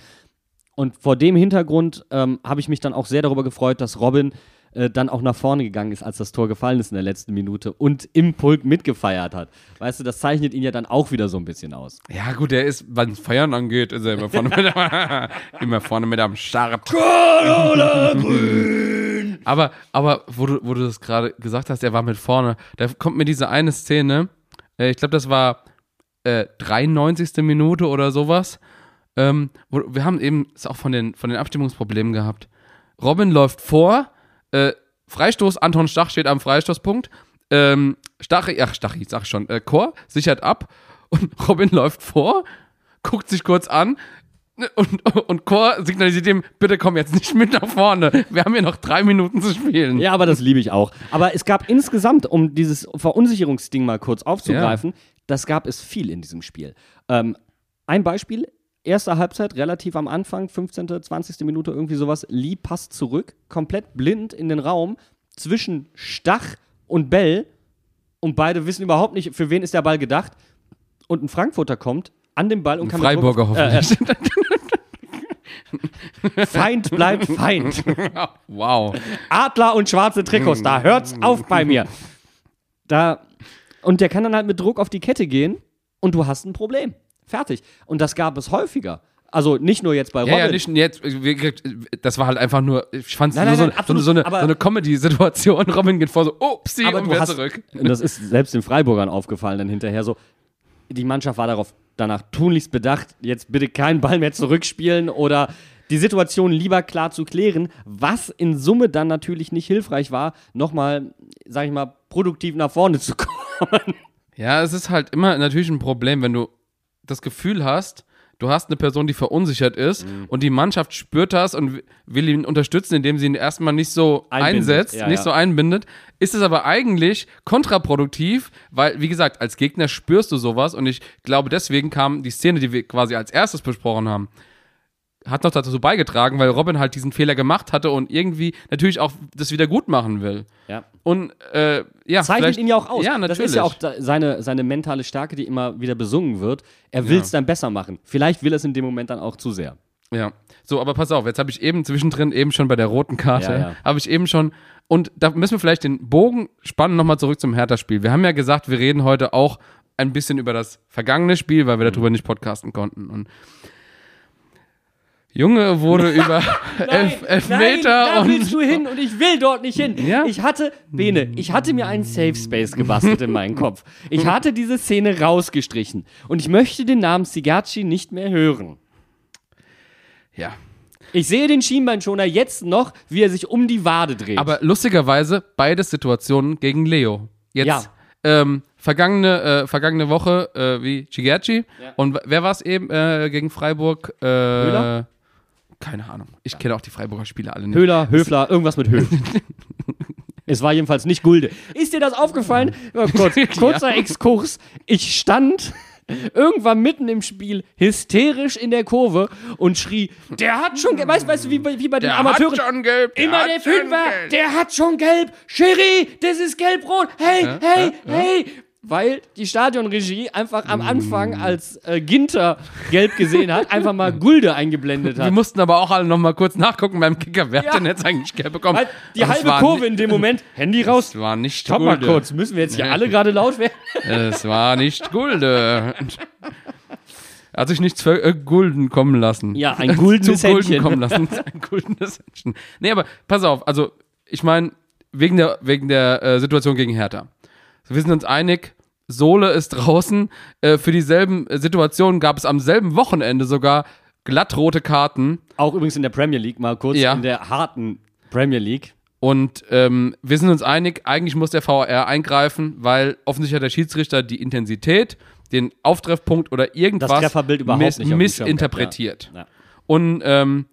Und vor dem Hintergrund ähm, habe ich mich dann auch sehr darüber gefreut, dass Robin äh, dann auch nach vorne gegangen ist, als das Tor gefallen ist in der letzten Minute und im Pulk mitgefeiert hat. Weißt du, das zeichnet ihn ja dann auch wieder so ein bisschen aus. Ja, gut, der ist, was Feiern angeht, ist er immer vorne mit, immer vorne mit am Start. aber, aber wo du, wo du das gerade gesagt hast, er war mit vorne, da kommt mir diese eine Szene, äh, ich glaube, das war äh, 93. Minute oder sowas. Ähm, wo, wir haben eben es auch von den, von den Abstimmungsproblemen gehabt. Robin läuft vor, äh, Freistoß, Anton Stach steht am Freistoßpunkt. Ähm, Stachi, ach, Stachi, sag ich schon, äh, Chor sichert ab und Robin läuft vor, guckt sich kurz an und, und Chor signalisiert ihm, bitte komm jetzt nicht mit nach vorne. Wir haben hier noch drei Minuten zu spielen. Ja, aber das liebe ich auch. Aber es gab insgesamt, um dieses Verunsicherungsding mal kurz aufzugreifen, das gab es viel in diesem Spiel. Ähm, ein Beispiel, erste Halbzeit, relativ am Anfang, 15., 20. Minute, irgendwie sowas, Lee passt zurück, komplett blind in den Raum zwischen Stach und Bell und beide wissen überhaupt nicht, für wen ist der Ball gedacht. Und ein Frankfurter kommt an den Ball und kann mit Freiburger Druck auf- hoffentlich. Äh, Feind bleibt Feind. wow. Adler und schwarze Trikots, da hört's auf bei mir. Da, und der kann dann halt mit Druck auf die Kette gehen und du hast ein Problem. Fertig. Und das gab es häufiger. Also nicht nur jetzt bei Robin. Ja, ja, nicht jetzt, wir- das war halt einfach nur, ich fand es nur so, nein, so, absolut, so eine, so eine Comedy-Situation. Robin geht vor so, upsie, aber und wieder zurück. Und das ist selbst den Freiburgern aufgefallen dann hinterher so. die Mannschaft war darauf danach tunlichst bedacht, jetzt bitte keinen Ball mehr zurückspielen oder die Situation lieber klar zu klären, was in Summe dann natürlich nicht hilfreich war, nochmal, sag ich mal, produktiv nach vorne zu kommen. Ja, es ist halt immer natürlich ein Problem, wenn du das Gefühl hast, du hast eine Person, die verunsichert ist Mhm. und die Mannschaft spürt das und will ihn unterstützen, indem sie ihn erstmal nicht so Einbindet. einsetzt, Ja, nicht ja. so einbindet, ist es aber eigentlich kontraproduktiv, weil, wie gesagt, als Gegner spürst du sowas und ich glaube, deswegen kam die Szene, die wir quasi als erstes besprochen haben, hat noch dazu beigetragen, weil Robin halt diesen Fehler gemacht hatte und irgendwie natürlich auch das wieder gut machen will. Ja. Und äh, ja, Zeichnet ihn ja auch aus. Ja, natürlich. Das ist ja auch seine, seine mentale Stärke, die immer wieder besungen wird. Er will es dann besser machen. Vielleicht will er es in dem Moment dann auch zu sehr. Ja. So, aber pass auf, jetzt habe ich eben zwischendrin, eben schon bei der roten Karte, Ja, ja. habe ich eben schon, und da müssen wir vielleicht den Bogen spannen, nochmal zurück zum Hertha-Spiel. Wir haben ja gesagt, wir reden heute auch ein bisschen über das vergangene Spiel, weil wir darüber nicht podcasten konnten. Und Junge wurde über elf, elf Meter da und. willst du hin und ich will dort nicht hin. Ja? Ich hatte, Bene, ich hatte mir einen Safe Space gebastelt in meinen Kopf. Ich hatte diese Szene rausgestrichen und ich möchte den Namen Sigachi nicht mehr hören. Ja. Ich sehe den Schienbeinschoner jetzt noch, wie er sich um die Wade dreht. Aber lustigerweise beide Situationen gegen Leo. Jetzt Ja. ähm, vergangene, äh, vergangene Woche äh, wie Chigerci. Ja. Und wer war es eben äh, gegen Freiburg? Äh, Höhler? Keine Ahnung. Ich kenne auch die Freiburger Spiele alle nicht. Höhler, Höfler, irgendwas mit Höh. es war jedenfalls nicht Gulde. Ist dir das aufgefallen? Ja, kurz, kurzer Exkurs. Ich stand irgendwann mitten im Spiel hysterisch in der Kurve und schrie, der hat schon, ge- weißt, weißt du, wie, bei- wie bei den Der Amateuren. hat schon gelb. Immer hat der Fünfer, gelb. der hat schon gelb. Schiri, das ist gelb-rot. Hey, hey, hey. Weil die Stadionregie einfach am Anfang, als äh, Ginter gelb gesehen hat, einfach mal Gulde eingeblendet Wir hat. mussten aber auch alle nochmal kurz nachgucken beim Kicker. Wer hat Ja. denn jetzt eigentlich gelb bekommen? Halt die Aber halbe Kurve in dem Moment. Handy raus. Es war nicht Stopp mal Gulde. kurz. Müssen wir jetzt hier alle gerade laut werden? Es war nicht Gulde. Er hat sich nichts für äh, Gulden kommen lassen. Ja, ein guldenes Zu Gulden Händchen. kommen lassen. Ein guldenes Händchen. Nee, aber pass auf, also ich meine, wegen der, wegen der äh, Situation gegen Hertha. Wir sind uns einig, Sohle ist draußen. Äh, für dieselben äh, Situationen gab es am selben Wochenende sogar glattrote Karten. Auch übrigens in der Premier League mal kurz. Ja. In der harten Premier League. Und ähm, wir sind uns einig, eigentlich muss der VAR eingreifen, weil offensichtlich hat der Schiedsrichter die Intensität, den Auftreffpunkt oder irgendwas Das Trefferbild überhaupt miss missinterpretiert. Ja. Ja. Und ähm,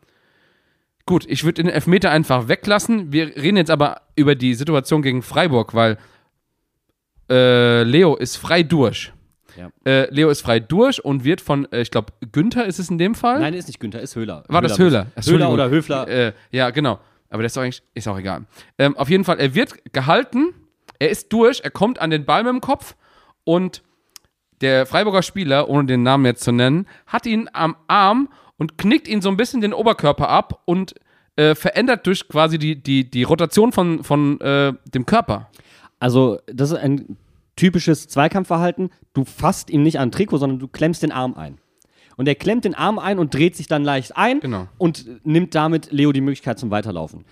gut, ich würde den Elfmeter einfach weglassen. Wir reden jetzt aber über die Situation gegen Freiburg, weil äh, Leo ist frei durch. Ja. Äh, Leo ist frei durch und wird von, äh, ich glaube, Günther ist es in dem Fall. Nein, ist nicht Günther, ist Höhler. War das Höhler? Höhler oder Höfler. Äh, ja, genau. Aber das ist, doch eigentlich, ist auch egal. Ähm, auf jeden Fall, er wird gehalten, er ist durch, er kommt an den Ball mit dem Kopf und der Freiburger Spieler, ohne den Namen jetzt zu nennen, hat ihn am Arm und knickt ihn so ein bisschen den Oberkörper ab und äh, verändert durch quasi die, die, die Rotation von, von äh, dem Körper. Also, das ist ein typisches Zweikampfverhalten. Du fasst ihm nicht an den Trikot, sondern du klemmst den Arm ein. Und er klemmt den Arm ein und dreht sich dann leicht ein Genau. und nimmt damit Leo die Möglichkeit zum Weiterlaufen.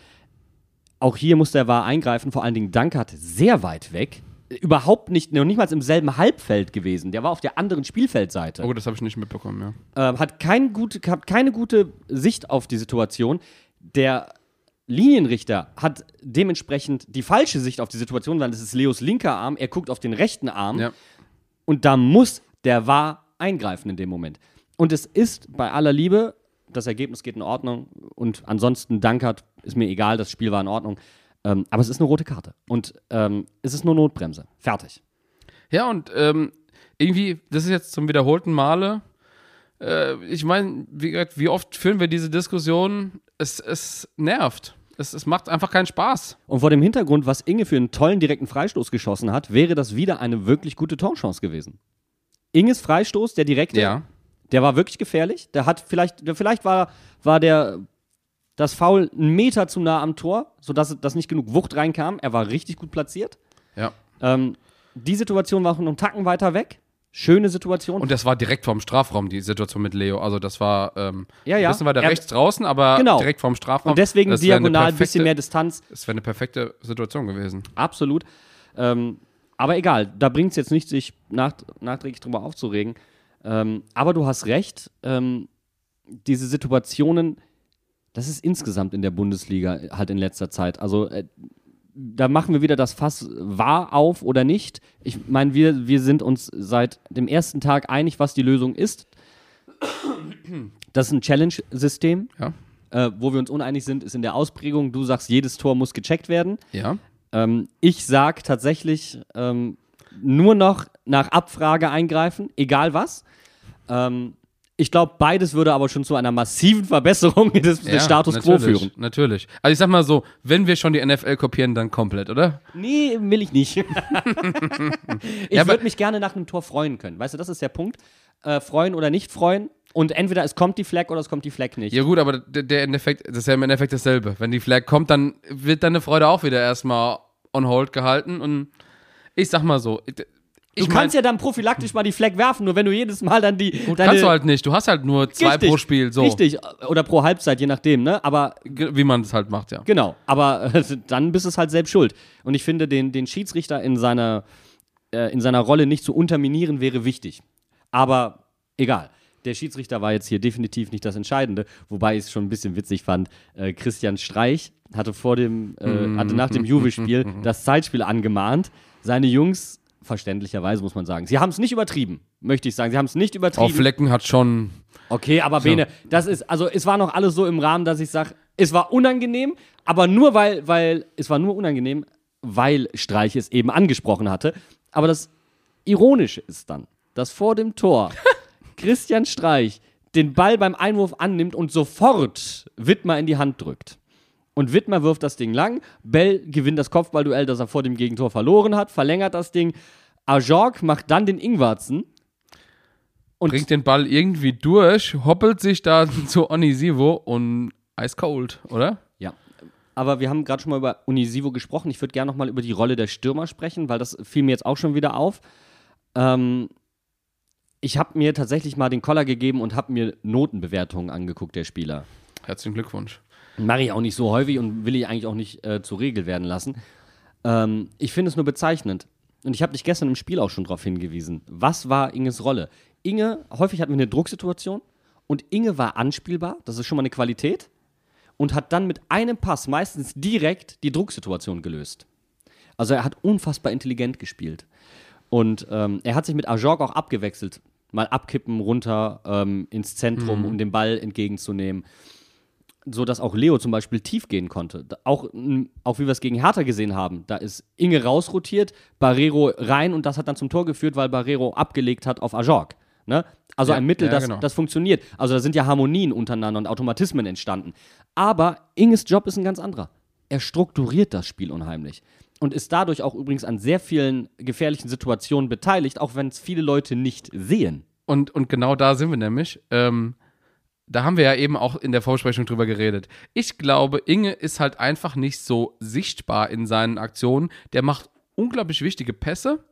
Auch hier muss der VAR eingreifen, vor allen Dingen Dankert sehr weit weg. Überhaupt nicht, noch nicht mal im selben Halbfeld gewesen. Der war auf der anderen Spielfeldseite. Oh, das habe ich nicht mitbekommen, ja. ähm, hat kein gute, hat keine gute Sicht auf die Situation. Der Linienrichter hat dementsprechend die falsche Sicht auf die Situation, weil es ist Leos linker Arm, er guckt auf den rechten Arm ja. und da muss der war eingreifen in dem Moment. Und es ist bei aller Liebe, das Ergebnis geht in Ordnung und ansonsten Dankert, ist mir egal, das Spiel war in Ordnung. Ähm, aber es ist eine rote Karte und ähm, es ist nur Notbremse. Fertig. Ja, und ähm, irgendwie, das ist jetzt zum wiederholten Male. Äh, ich meine, wie, wie oft führen wir diese Diskussion? Es, es nervt. Es, es macht einfach keinen Spaß. Und vor dem Hintergrund, was Inge für einen tollen direkten Freistoß geschossen hat, wäre das wieder eine wirklich gute Torchance gewesen. Inges Freistoß, der direkte, Ja. der war wirklich gefährlich. Der hat vielleicht, vielleicht war, war der das Foul einen Meter zu nah am Tor, sodass das nicht genug Wucht reinkam. Er war richtig gut platziert. Ja. Ähm, die Situation war noch einen Tacken weiter weg. Schöne Situation. Und das war direkt vorm Strafraum, die Situation mit Leo. Also das war ähm, Ja, ja. ein bisschen weiter Er- rechts draußen, aber Genau. direkt vorm Strafraum. Und deswegen Das diagonal ein bisschen mehr Distanz. Das wäre eine perfekte Situation gewesen. Absolut. Ähm, Aber egal, da bringt es jetzt nicht, sich nach, nachträglich drüber aufzuregen. Ähm, aber du hast recht, ähm, diese Situationen, das ist insgesamt in der Bundesliga halt in letzter Zeit. Also äh, da machen wir wieder das Fass wahr auf oder nicht. Ich meine, wir, wir sind uns seit dem ersten Tag einig, was die Lösung ist. Das ist ein Challenge-System. Ja. Äh, wo wir uns uneinig sind, ist in der Ausprägung. Du sagst, jedes Tor muss gecheckt werden. Ja. Ähm, ich sag tatsächlich ähm, nur noch nach Abfrage eingreifen, egal was. Ähm, ich glaube, beides würde aber schon zu einer massiven Verbesserung des, des ja, Status quo führen. Natürlich. Also ich sag mal so, wenn wir schon die NFL kopieren, dann komplett, oder? Nee, will ich nicht. ich Ja, würde mich gerne nach einem Tor freuen können. Weißt du, das ist der Punkt. Äh, freuen oder nicht freuen. Und entweder es kommt die Flag oder es kommt die Flag nicht. Ja gut, aber der, der Endeffekt, das ist ja im Endeffekt dasselbe. Wenn die Flag kommt, dann wird deine Freude auch wieder erstmal on hold gehalten und ich sag mal so, ich du kannst ja dann prophylaktisch mal die Flag werfen, nur wenn du jedes Mal dann die. Gut, deine, kannst du halt nicht. Du hast halt nur zwei Richtig, pro Spiel, so. Richtig, oder pro Halbzeit, je nachdem, ne? Aber Wie man es halt macht, ja. Genau, aber äh, dann bist es halt selbst schuld. Und ich finde, den, den Schiedsrichter in seiner, äh, in seiner Rolle nicht zu unterminieren, wäre wichtig. Aber egal. Der Schiedsrichter war jetzt hier definitiv nicht das Entscheidende, wobei ich es schon ein bisschen witzig fand. Äh, Christian Streich hatte vor dem, äh, hatte nach dem Juve-Spiel das Zeitspiel angemahnt. Seine Jungs, verständlicherweise muss man sagen, sie haben es nicht übertrieben, möchte ich sagen. Sie haben es nicht Auf übertrieben. Flecken hat schon. Okay, aber Bene, das ist, also es war noch alles so im Rahmen, dass ich sage, es war unangenehm, aber nur weil, weil, es war nur unangenehm, weil Streich es eben angesprochen hatte. Aber das Ironische ist dann, dass vor dem Tor Christian Streich den Ball beim Einwurf annimmt und sofort Wittmer in die Hand drückt. Und Wittmer wirft das Ding lang. Bell gewinnt das Kopfballduell, das er vor dem Gegentor verloren hat, verlängert das Ding. Ajorg macht dann den Ingwarzen. Und Bringt den Ball irgendwie durch, hoppelt sich da zu Onisivo und eiskalt, oder? Ja. Aber wir haben gerade schon mal über Unisivo gesprochen. Ich würde gerne noch mal über die Rolle der Stürmer sprechen, weil das fiel mir jetzt auch schon wieder auf. Ähm, ich habe mir tatsächlich mal den Koller gegeben und habe mir Notenbewertungen angeguckt der Spieler. Herzlichen Glückwunsch. Mache ich auch nicht so häufig und will ich eigentlich auch nicht äh, zur Regel werden lassen. Ähm, ich finde es nur bezeichnend. Und ich habe dich gestern im Spiel auch schon darauf hingewiesen. Was war Inges Rolle? Inge, häufig hatten wir eine Drucksituation und Inge war anspielbar, das ist schon mal eine Qualität, und hat dann mit einem Pass meistens direkt die Drucksituation gelöst. Also er hat unfassbar intelligent gespielt. Und ähm, er hat sich mit Ajorg auch abgewechselt. Mal abkippen, runter ähm, ins Zentrum, um den Ball entgegenzunehmen so dass auch Leo zum Beispiel tief gehen konnte. Auch, auch wie wir es gegen Hertha gesehen haben, da ist Inge rausrotiert, Barrero rein und das hat dann zum Tor geführt, weil Barrero abgelegt hat auf Ajorg. Ne? Also Ja, ein Mittel, ja, das, genau. das funktioniert. Also da sind ja Harmonien untereinander und Automatismen entstanden. Aber Inges Job ist ein ganz anderer. Er strukturiert das Spiel unheimlich. Und ist dadurch auch übrigens an sehr vielen gefährlichen Situationen beteiligt, auch wenn es viele Leute nicht sehen. Und, und genau da sind wir nämlich. Ähm, da haben wir ja eben auch in der Vorsprechung drüber geredet. Ich glaube, Inge ist halt einfach nicht so sichtbar in seinen Aktionen. Der macht unglaublich wichtige Pässe,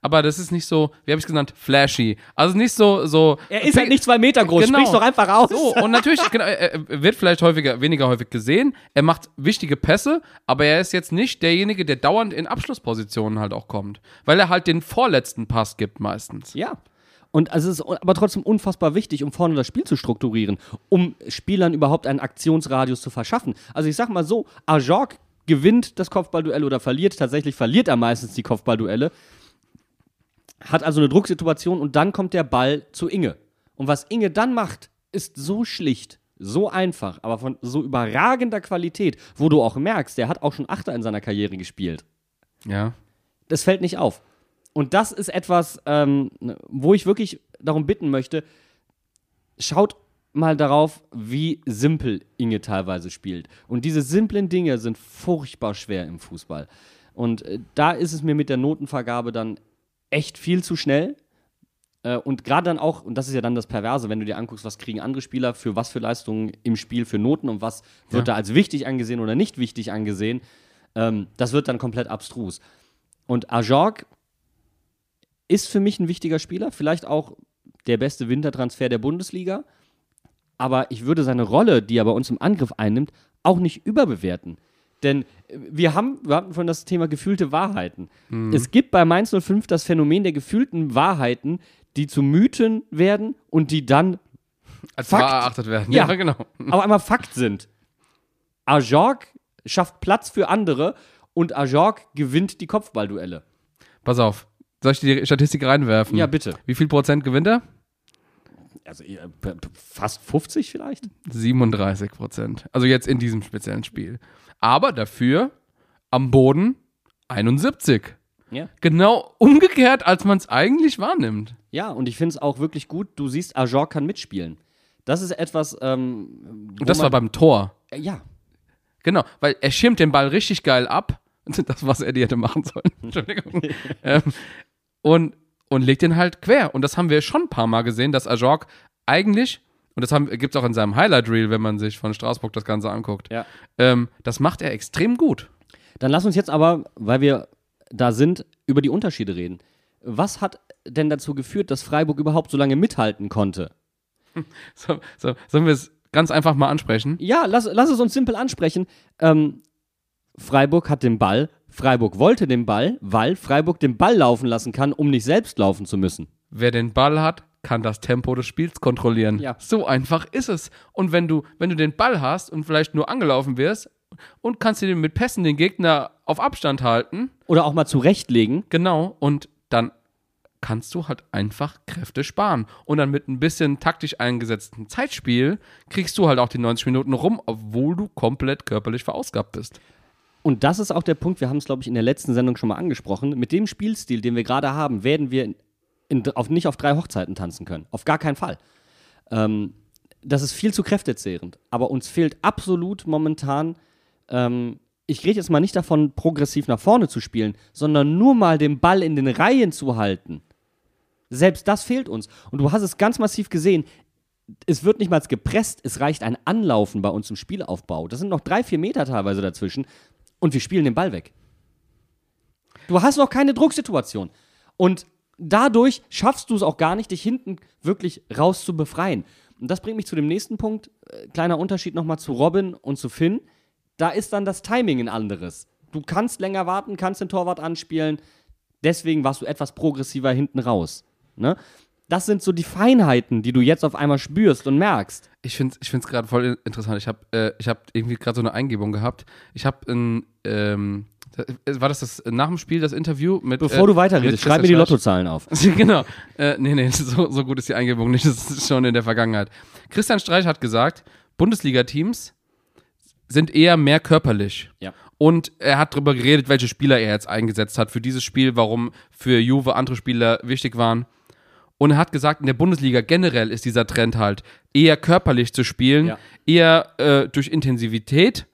aber das ist nicht so, wie habe ich es genannt, flashy. Also nicht so, so. Er ist halt nicht zwei Meter groß, Genau. doch einfach aus. So, und natürlich, genau, wird vielleicht häufiger, weniger häufig gesehen. Er macht wichtige Pässe, aber er ist jetzt nicht derjenige, der dauernd in Abschlusspositionen halt auch kommt. Weil er halt den vorletzten Pass gibt meistens. Ja. Und also es ist aber trotzdem unfassbar wichtig, um vorne das Spiel zu strukturieren, um Spielern überhaupt einen Aktionsradius zu verschaffen. Also ich sag mal so, Ajorg gewinnt das Kopfballduell oder verliert, tatsächlich verliert er meistens die Kopfballduelle, hat also eine Drucksituation und dann kommt der Ball zu Inge. Und was Inge dann macht, ist so schlicht, so einfach, aber von so überragender Qualität, wo du auch merkst, der hat auch schon Achter in seiner Karriere gespielt Ja. das fällt nicht auf. Und das ist etwas, ähm, wo ich wirklich darum bitten möchte, schaut mal darauf, wie simpel Inge teilweise spielt. Und diese simplen Dinge sind furchtbar schwer im Fußball. Und äh, da ist es mir mit der Notenvergabe dann echt viel zu schnell. Äh, und gerade dann auch, und das ist ja dann das Perverse, wenn du dir anguckst, was kriegen andere Spieler für was für Leistungen im Spiel für Noten und was wird da als wichtig angesehen oder nicht wichtig angesehen, ähm, das wird dann komplett abstrus. Und Ajorg ist für mich ein wichtiger Spieler, vielleicht auch der beste Wintertransfer der Bundesliga. Aber ich würde seine Rolle, die er bei uns im Angriff einnimmt, auch nicht überbewerten. Denn äh, wir haben, wir hatten von das Thema gefühlte Wahrheiten. Es gibt bei Mainz 05 das Phänomen der gefühlten Wahrheiten, die zu Mythen werden und die dann Als Fakt. wahr erachtet werden. Ja. Ja, genau. auf einmal Fakt sind. Ajorg schafft Platz für andere und Ajorg gewinnt die Kopfballduelle. Pass auf. Soll ich die Statistik reinwerfen? Ja, bitte. Wie viel Prozent gewinnt er? Also fast 50 vielleicht? 37 Prozent. Also jetzt in diesem speziellen Spiel. Aber dafür am Boden 71. Ja. Genau umgekehrt, als man es eigentlich wahrnimmt. Ja, und ich finde es auch wirklich gut, du siehst, Ajorg kann mitspielen. Das ist etwas, ähm, Und das war beim Tor. äh, ja, Genau, weil er schirmt den Ball richtig geil ab. Das, was er die hätte machen sollen. Entschuldigung. ähm, und, und legt den halt quer. Und das haben wir schon ein paar Mal gesehen, dass Ajorg eigentlich, und das gibt es auch in seinem Highlight-Reel, wenn man sich von Straßburg das Ganze anguckt, ja. ähm, das macht er extrem gut. Dann lass uns jetzt aber, weil wir da sind, über die Unterschiede reden. Was hat denn dazu geführt, dass Freiburg überhaupt so lange mithalten konnte? So, so, sollen wir es ganz einfach mal ansprechen? Ja, lass, lass es uns simpel ansprechen. Ähm, Freiburg hat den Ball. Freiburg wollte den Ball, weil Freiburg den Ball laufen lassen kann, um nicht selbst laufen zu müssen. Wer den Ball hat, kann das Tempo des Spiels kontrollieren. Ja. So einfach ist es. Und wenn du, wenn du den Ball hast und vielleicht nur angelaufen wirst und kannst du mit Pässen den Gegner auf Abstand halten, Oder auch mal zurechtlegen. genau, und dann kannst du halt einfach Kräfte sparen. Und dann mit ein bisschen taktisch eingesetzten Zeitspiel kriegst du halt auch die 90 Minuten rum, obwohl du komplett körperlich verausgabt bist. Und das ist auch der Punkt, wir haben es, glaube ich, in der letzten Sendung schon mal angesprochen. Mit dem Spielstil, den wir gerade haben, werden wir in, in, auf, nicht auf drei Hochzeiten tanzen können. Auf gar keinen Fall. Ähm, das ist viel zu kräftezehrend. Aber uns fehlt absolut momentan, ähm, ich rede jetzt mal nicht davon, progressiv nach vorne zu spielen, sondern nur mal den Ball in den Reihen zu halten. Selbst das fehlt uns. Und du hast es ganz massiv gesehen. Es wird nicht mal gepresst, es reicht ein Anlaufen bei uns im Spielaufbau. Das sind noch drei, vier Meter teilweise dazwischen und wir spielen den Ball weg. Du hast noch keine Drucksituation. Und dadurch schaffst du es auch gar nicht, dich hinten wirklich raus zu befreien. Und das bringt mich zu dem nächsten Punkt. Äh, kleiner Unterschied nochmal zu Robin und zu Finn. Da ist dann das Timing ein anderes. Du kannst länger warten, kannst den Torwart anspielen. Deswegen warst du etwas progressiver hinten raus. Ne? Das sind so die Feinheiten, die du jetzt auf einmal spürst und merkst. Ich finde es ich gerade voll interessant. Ich habe äh, ich hab irgendwie gerade so eine Eingebung gehabt. Ich habe ein, ähm, da- war das das nach dem Spiel, das Interview mit. Bevor äh, du weiterredest, schreib mir die Lottozahlen auf. Genau. Äh, nee, nee, so, so gut ist die Eingebung nicht. Das ist schon in der Vergangenheit. Christian Streich hat gesagt, Bundesliga-Teams sind eher mehr körperlich. Ja. Und er hat darüber geredet, welche Spieler er jetzt eingesetzt hat für dieses Spiel, warum für Juve andere Spieler wichtig waren. Und er hat gesagt, in der Bundesliga generell ist dieser Trend halt, eher körperlich zu spielen, Ja. eher äh, durch Intensivität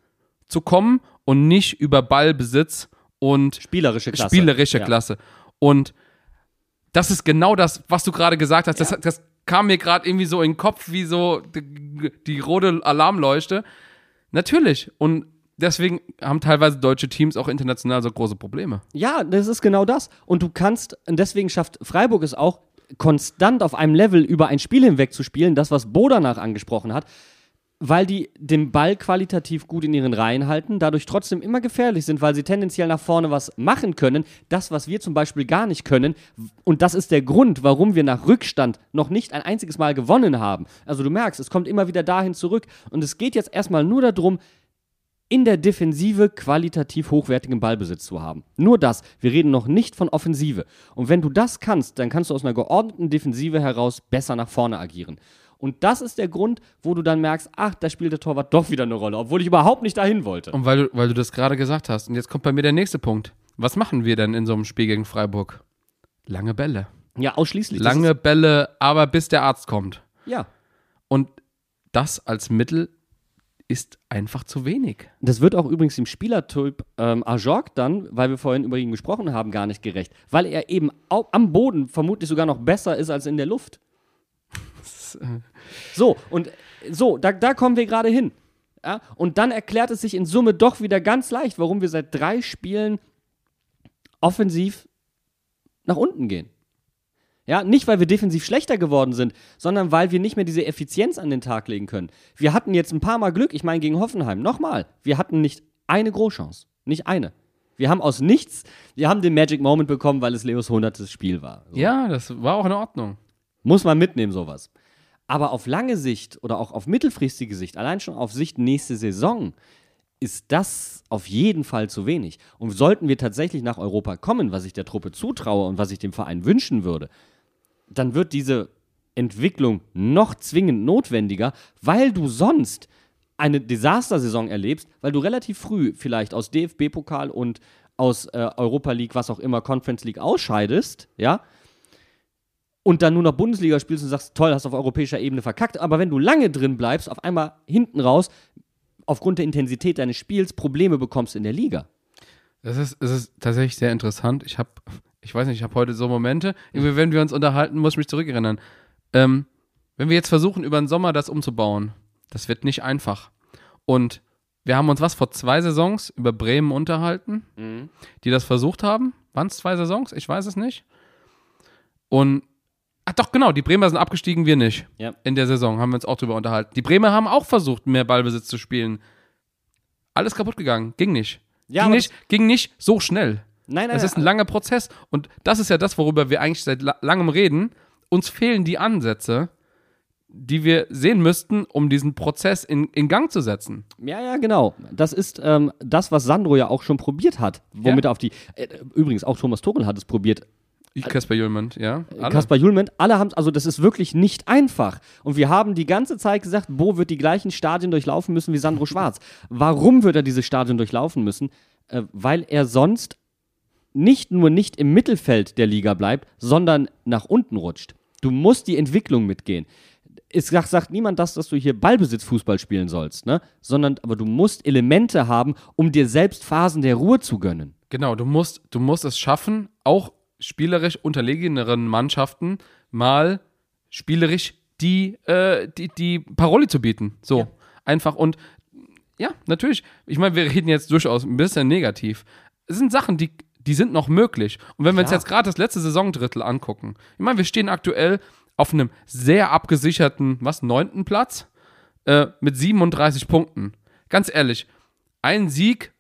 zu kommen und nicht über Ballbesitz und Spielerische Klasse. spielerische Ja. Klasse. Und das ist genau das, was du gerade gesagt hast. Das, das kam mir gerade irgendwie so in den Kopf wie so die, die rote Alarmleuchte. Natürlich. Und deswegen haben teilweise deutsche Teams auch international so große Probleme. Ja, das ist genau das. Und du kannst, und deswegen schafft Freiburg es auch, konstant auf einem Level über ein Spiel hinweg zu spielen, das, was Bo danach angesprochen hat, weil die den Ball qualitativ gut in ihren Reihen halten, dadurch trotzdem immer gefährlich sind, weil sie tendenziell nach vorne was machen können, das, was wir zum Beispiel gar nicht können. Und das ist der Grund, warum wir nach Rückstand noch nicht ein einziges Mal gewonnen haben. Also du merkst, es kommt immer wieder dahin zurück. Und es geht jetzt erstmal nur darum, in der Defensive qualitativ hochwertigen Ballbesitz zu haben. Nur das. Wir reden noch nicht von Offensive. Und wenn du das kannst, dann kannst du aus einer geordneten Defensive heraus besser nach vorne agieren. Und das ist der Grund, wo du dann merkst, ach, da spielt der Torwart doch wieder eine Rolle, obwohl ich überhaupt nicht dahin wollte. Und weil du, weil du das gerade gesagt hast. Und jetzt kommt bei mir der nächste Punkt. Was machen wir denn in so einem Spiel gegen Freiburg? Lange Bälle. Ja, ausschließlich. Lange Bälle, aber bis der Arzt kommt. Ja. Und das als Mittel ist einfach zu wenig. Das wird auch übrigens dem Spielertyp ähm, Ajorg dann, weil wir vorhin über ihn gesprochen haben, gar nicht gerecht. Weil er eben am Boden vermutlich sogar noch besser ist als in der Luft. So, und so, da, da kommen wir gerade hin. Ja? Und dann erklärt es sich in Summe doch wieder ganz leicht, warum wir seit drei Spielen offensiv nach unten gehen. Ja, nicht weil wir defensiv schlechter geworden sind, sondern weil wir nicht mehr diese Effizienz an den Tag legen können. Wir hatten jetzt ein paar Mal Glück, ich meine gegen Hoffenheim, nochmal, wir hatten nicht eine Großchance. Nicht eine. Wir haben aus nichts, wir haben den Magic Moment bekommen, weil es Leos 100. Spiel war. So. Ja, das war auch in Ordnung. Muss man mitnehmen, sowas. Aber auf lange Sicht oder auch auf mittelfristige Sicht, allein schon auf Sicht nächste Saison, ist das auf jeden Fall zu wenig. Und sollten wir tatsächlich nach Europa kommen, was ich der Truppe zutraue und was ich dem Verein wünschen würde, dann wird diese Entwicklung noch zwingend notwendiger, weil du sonst eine Desastersaison erlebst, weil du relativ früh vielleicht aus DFB-Pokal und aus äh, Europa League, was auch immer, Conference League ausscheidest, ja, und dann nur noch Bundesliga spielst und sagst, toll, hast auf europäischer Ebene verkackt, aber wenn du lange drin bleibst, auf einmal hinten raus, aufgrund der Intensität deines Spiels Probleme bekommst in der Liga. Das ist, das ist tatsächlich sehr interessant. Ich habe, ich weiß nicht, ich habe heute so Momente, irgendwie, wenn wir uns unterhalten, muss ich mich zurückerinnern. Ähm, wenn wir jetzt versuchen, über den Sommer das umzubauen, das wird nicht einfach. Und wir haben uns was vor zwei Saisons über Bremen unterhalten, die das versucht haben. Waren es zwei Saisons? Ich weiß es nicht. Und, ach doch, genau, die Bremer sind abgestiegen, wir nicht. Ja. In der Saison haben wir uns auch drüber unterhalten. Die Bremer haben auch versucht, mehr Ballbesitz zu spielen. Alles kaputt gegangen. Ging nicht. Ja, ging, nicht ging nicht so schnell. Nein, nein, Es ist ein langer Prozess. Und das ist ja das, worüber wir eigentlich seit la langem reden. Uns fehlen die Ansätze, die wir sehen müssten, um diesen Prozess in, in Gang zu setzen. Ja, ja, genau. Das ist ähm, das, was Sandro ja auch schon probiert hat. Womit Ja. er auf die. Äh, übrigens, auch Thomas Tuchel hat es probiert. Ich, Kasper Jüllmann, ja. Kaspar Julment, alle haben also das ist wirklich nicht einfach. Und wir haben die ganze Zeit gesagt, Bo wird die gleichen Stadien durchlaufen müssen wie Sandro Schwarz. Warum wird er diese Stadien durchlaufen müssen? Äh, weil er sonst nicht nur nicht im Mittelfeld der Liga bleibt, sondern nach unten rutscht. Du musst die Entwicklung mitgehen. Es sagt, sagt niemand das, dass du hier Ballbesitzfußball spielen sollst, ne? Sondern aber du musst Elemente haben, um dir selbst Phasen der Ruhe zu gönnen. Genau, du musst, du musst es schaffen, auch spielerisch unterlegeneren Mannschaften mal spielerisch die, äh, die, die Paroli zu bieten. So, einfach und ja, natürlich. Ich meine, wir reden jetzt durchaus ein bisschen negativ. Es sind Sachen, die, die sind noch möglich. Und wenn wir uns jetzt gerade das letzte Saisondrittel angucken, ich meine, wir stehen aktuell auf einem sehr abgesicherten, was, neunten Platz äh, mit 37 Punkten. Ganz ehrlich, ein Sieg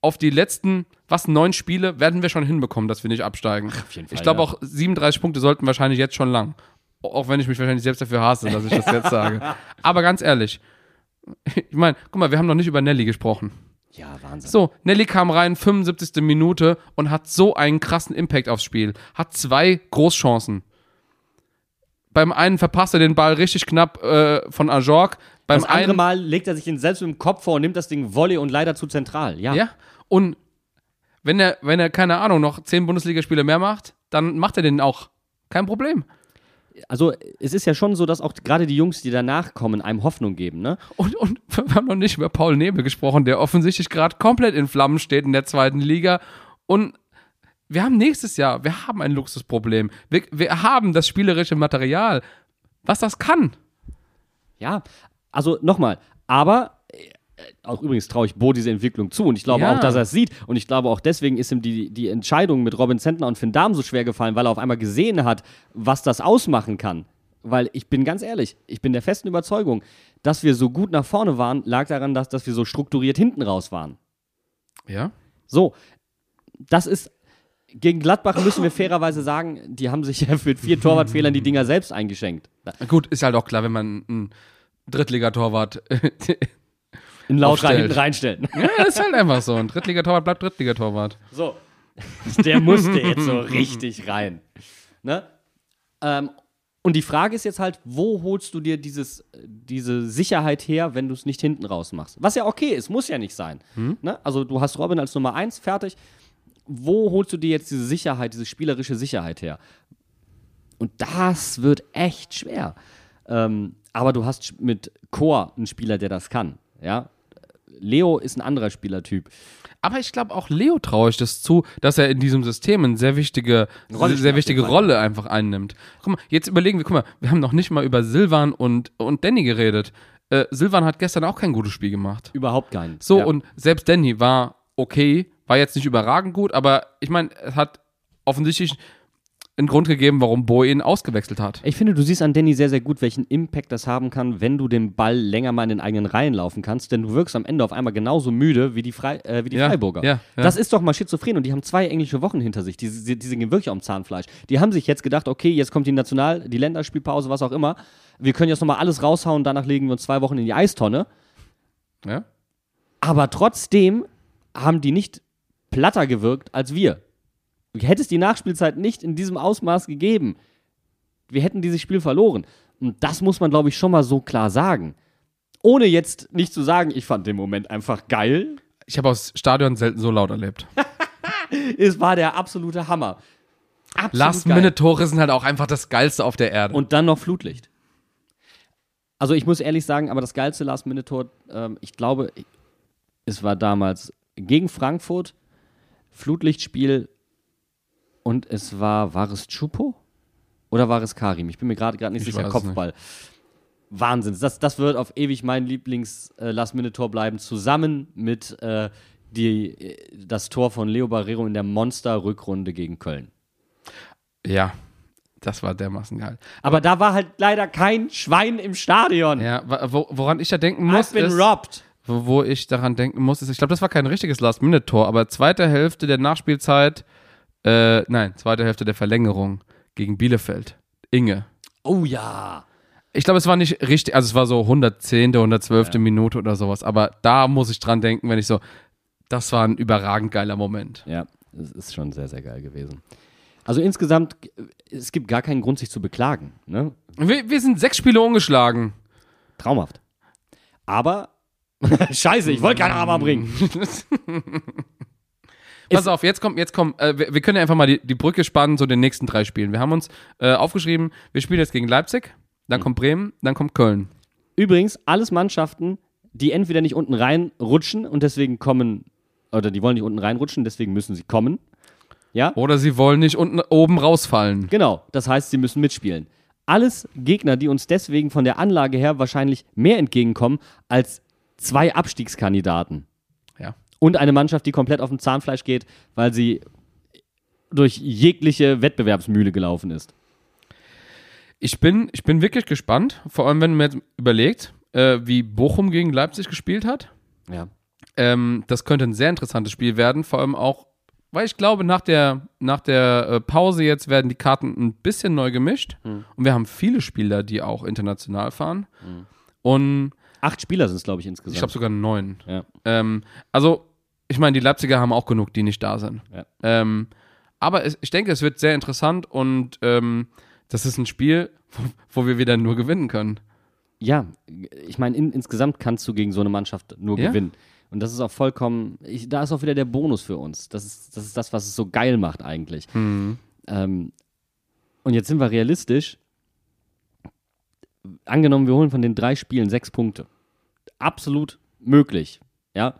auf die letzten, was, neun Spiele werden wir schon hinbekommen, dass wir nicht absteigen. auf jeden Fall, ich glaube ja. auch 37 Punkte sollten wahrscheinlich jetzt schon lang. Auch wenn ich mich wahrscheinlich selbst dafür hasse, dass ich das jetzt sage. Aber ganz ehrlich, ich meine, guck mal, wir haben noch nicht über Nelly gesprochen. Ja, Wahnsinn. So, Nelly kam rein, 75. Minute und hat so einen krassen Impact aufs Spiel. Hat zwei Großchancen. Beim einen verpasst er den Ball richtig knapp äh, von Ajork. Beim Das andere einen, Mal legt er sich den selbst mit dem Kopf vor und nimmt das Ding Volley und leider zu zentral. Ja. Ja, und wenn er, wenn er, keine Ahnung, noch zehn Bundesligaspiele mehr macht, dann macht er den auch. Kein Problem. Also es ist ja schon so, dass auch gerade die Jungs, die danach kommen, einem Hoffnung geben, ne? Und, und wir haben noch nicht über Paul Nebel gesprochen, der offensichtlich gerade komplett in Flammen steht in der zweiten Liga. Und wir haben nächstes Jahr, wir haben ein Luxusproblem. Wir, wir haben das spielerische Material, was das kann. Ja. Also nochmal, aber auch übrigens traue ich Bo diese Entwicklung zu und ich glaube Ja. auch, dass er es sieht und ich glaube auch deswegen ist ihm die, die Entscheidung mit Robin Zentner und Finn Dahm so schwer gefallen, weil er auf einmal gesehen hat, was das ausmachen kann. Weil ich bin ganz ehrlich, ich bin der festen Überzeugung, dass wir so gut nach vorne waren, lag daran, dass, dass wir so strukturiert hinten raus waren. Ja. So, das ist. Gegen Gladbach müssen wir fairerweise sagen, die haben sich ja für vier Torwartfehlern die Dinger selbst eingeschenkt. Gut, ist halt auch klar, wenn man einen Drittligatorwart. In Laut Aufstellt. hinten reinstellen. ja, ist halt einfach so. Ein Drittligatorwart bleibt Drittligatorwart. So. Der musste jetzt so richtig rein. Ne? Ähm, und die Frage ist jetzt halt, wo holst du dir dieses, diese Sicherheit her, wenn du es nicht hinten raus machst? Was ja okay ist, muss ja nicht sein. Ne? Also du hast Robin als Nummer eins fertig. Wo holst du dir jetzt diese Sicherheit, diese spielerische Sicherheit her? Und das wird echt schwer. Ähm, aber du hast mit Chor einen Spieler, der das kann. Ja? Leo ist ein anderer Spielertyp. Aber ich glaube, auch Leo traue ich das zu, dass er in diesem System eine sehr wichtige, Rolle sehr wichtige. Rolle einfach einnimmt. Guck mal, jetzt überlegen wir, guck mal, wir haben noch nicht mal über Silvan und, und Danny geredet. Äh, Silvan hat gestern auch kein gutes Spiel gemacht. Überhaupt keinen. So, ja. und selbst Danny war okay, war jetzt nicht überragend gut, aber ich meine, es hat offensichtlich einen Grund gegeben, warum Bo ihn ausgewechselt hat. Ich finde, du siehst an Danny sehr, sehr gut, welchen Impact das haben kann, wenn du den Ball länger mal in den eigenen Reihen laufen kannst, denn du wirkst am Ende auf einmal genauso müde wie die, Frei äh, wie die Ja, Freiburger. ja, ja. Das ist doch mal schizophren und die haben zwei englische Wochen hinter sich. Die, die, die sind wirklich am Zahnfleisch. Die haben sich jetzt gedacht, okay, jetzt kommt die National-, die Länderspielpause, was auch immer. Wir können jetzt nochmal alles raushauen, danach legen wir uns zwei Wochen in die Eistonne. Ja? Aber trotzdem haben die nicht platter gewirkt als wir. Hätte es die Nachspielzeit nicht in diesem Ausmaß gegeben, wir hätten dieses Spiel verloren. Und das muss man, glaube ich, schon mal so klar sagen. Ohne jetzt nicht zu sagen, ich fand den Moment einfach geil. Ich habe aus Stadion selten so laut erlebt. Es war der absolute Hammer. Absolut. Last-Minute-Tore sind halt auch einfach das Geilste auf der Erde. Und dann noch Flutlicht. Also ich muss ehrlich sagen, aber das geilste Last-Minute-Tor, ähm, ich glaube, es war damals gegen Frankfurt, Flutlichtspiel und es war, war es Chupo? Oder war es Karim? Ich bin mir gerade gerade nicht Ich sicher. Kopfball. Wahnsinn. Das, das wird auf ewig mein Lieblings-Last-Minute-Tor bleiben, zusammen mit äh, die, äh, das Tor von Leo Barrero in der Monster-Rückrunde gegen Köln. ja, das war dermaßen geil. Aber da war halt leider kein Schwein im Stadion. Ja, wo, woran ich da denken muss, I've been ist, robbed. wo ich daran denken muss, ist, ich glaube, das war kein richtiges Last-Minute-Tor, aber zweite Hälfte der Nachspielzeit, äh, nein, zweite Hälfte der Verlängerung gegen Bielefeld. Inge. Oh ja. Ich glaube, es war nicht richtig, also es war so 110., 112. Minute oder sowas, aber da muss ich dran denken, wenn ich so, das war ein überragend geiler Moment. Ja, es ist schon sehr, sehr geil gewesen. Also insgesamt, es gibt gar keinen Grund, sich zu beklagen. Ne? Wir, wir sind sechs Spiele ungeschlagen. Traumhaft. Aber, scheiße, ich wollte keinen Aber bringen. Pass auf, jetzt kommt, jetzt kommt, äh, wir, wir können ja einfach mal die, die Brücke spannen zu den nächsten drei Spielen. Wir haben uns äh, aufgeschrieben, wir spielen jetzt gegen Leipzig, dann kommt Bremen, dann kommt Köln. Übrigens, alles Mannschaften, die entweder nicht unten reinrutschen und deswegen kommen, oder die wollen nicht unten reinrutschen, deswegen müssen sie kommen. Ja? Oder sie wollen nicht unten oben rausfallen. Genau, das heißt, sie müssen mitspielen. Alles Gegner, die uns deswegen von der Anlage her wahrscheinlich mehr entgegenkommen als zwei Abstiegskandidaten. Und eine Mannschaft, die komplett auf dem Zahnfleisch geht, weil sie durch jegliche Wettbewerbsmühle gelaufen ist. Ich bin, ich bin wirklich gespannt, vor allem wenn man jetzt überlegt, äh, wie Bochum gegen Leipzig gespielt hat. Ja. Ähm, das könnte ein sehr interessantes Spiel werden, vor allem auch, weil ich glaube, nach der, nach der äh, Pause jetzt werden die Karten ein bisschen neu gemischt. Und wir haben viele Spieler, die auch international fahren. Und Acht Spieler sind es, glaube ich, insgesamt. ich glaube sogar neun. ja. Ähm, also, ich meine, die Leipziger haben auch genug, die nicht da sind. Ja. Ähm, aber es, ich denke, es wird sehr interessant und ähm, das ist ein Spiel, wo, wo wir wieder nur gewinnen können. ja, ich meine, in, insgesamt kannst du gegen so eine Mannschaft nur Ja. gewinnen. Und das ist auch vollkommen, ich, da ist auch wieder der Bonus für uns. Das ist, das ist das, was es so geil macht eigentlich. Mhm. Ähm, und jetzt sind wir realistisch. Angenommen, wir holen von den drei Spielen sechs Punkte. Absolut möglich. Ja.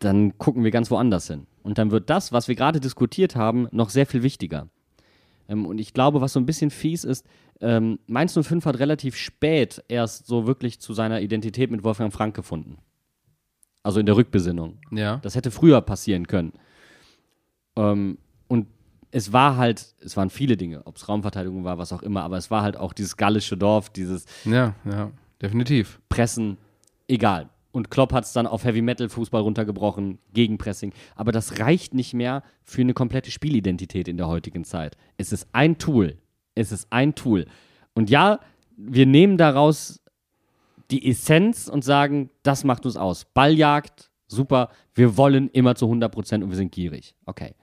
Dann gucken wir ganz woanders hin. Und dann wird das, was wir gerade diskutiert haben, noch sehr viel wichtiger. Ähm, und ich glaube, was so ein bisschen fies ist, ähm, Mainz 05 hat relativ spät erst so wirklich zu seiner Identität mit Wolfgang Frank gefunden. Also in der Rückbesinnung. Ja. Das hätte früher passieren können. Ähm, und es war halt, es waren viele Dinge, ob es Raumverteidigung war, was auch immer, aber es war halt auch dieses gallische Dorf, dieses Ja, ja, definitiv. Pressen, egal. Und Klopp hat es dann auf Heavy Metal Fußball runtergebrochen, Gegenpressing. Aber das reicht nicht mehr für eine komplette Spielidentität in der heutigen Zeit. Es ist ein Tool. Es ist ein Tool. Und ja, wir nehmen daraus die Essenz und sagen, das macht uns aus. Balljagd, super. Wir wollen immer zu 100% und wir sind gierig. Okay.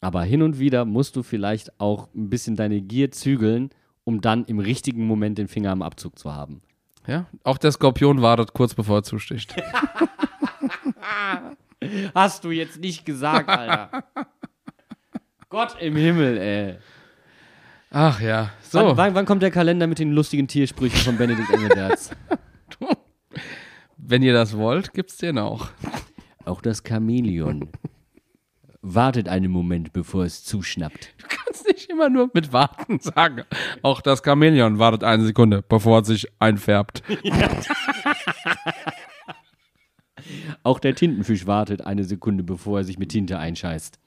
Aber hin und wieder musst du vielleicht auch ein bisschen deine Gier zügeln, um dann im richtigen Moment den Finger am Abzug zu haben. Ja, auch der Skorpion wartet kurz bevor er zusticht. Hast du jetzt nicht gesagt, Alter. Gott im Himmel, ey. Ach ja, so. Wann, wann, wann kommt der Kalender mit den lustigen Tiersprüchen von Benedikt Engelberts? Wenn ihr das wollt, gibt's den auch. Auch das Chamäleon wartet einen Moment, bevor es zuschnappt. Du kannst nicht immer nur mit Warten sagen. Auch das Chamäleon wartet eine Sekunde, bevor es sich einfärbt. Auch der Tintenfisch wartet eine Sekunde, bevor er sich mit Tinte einscheißt.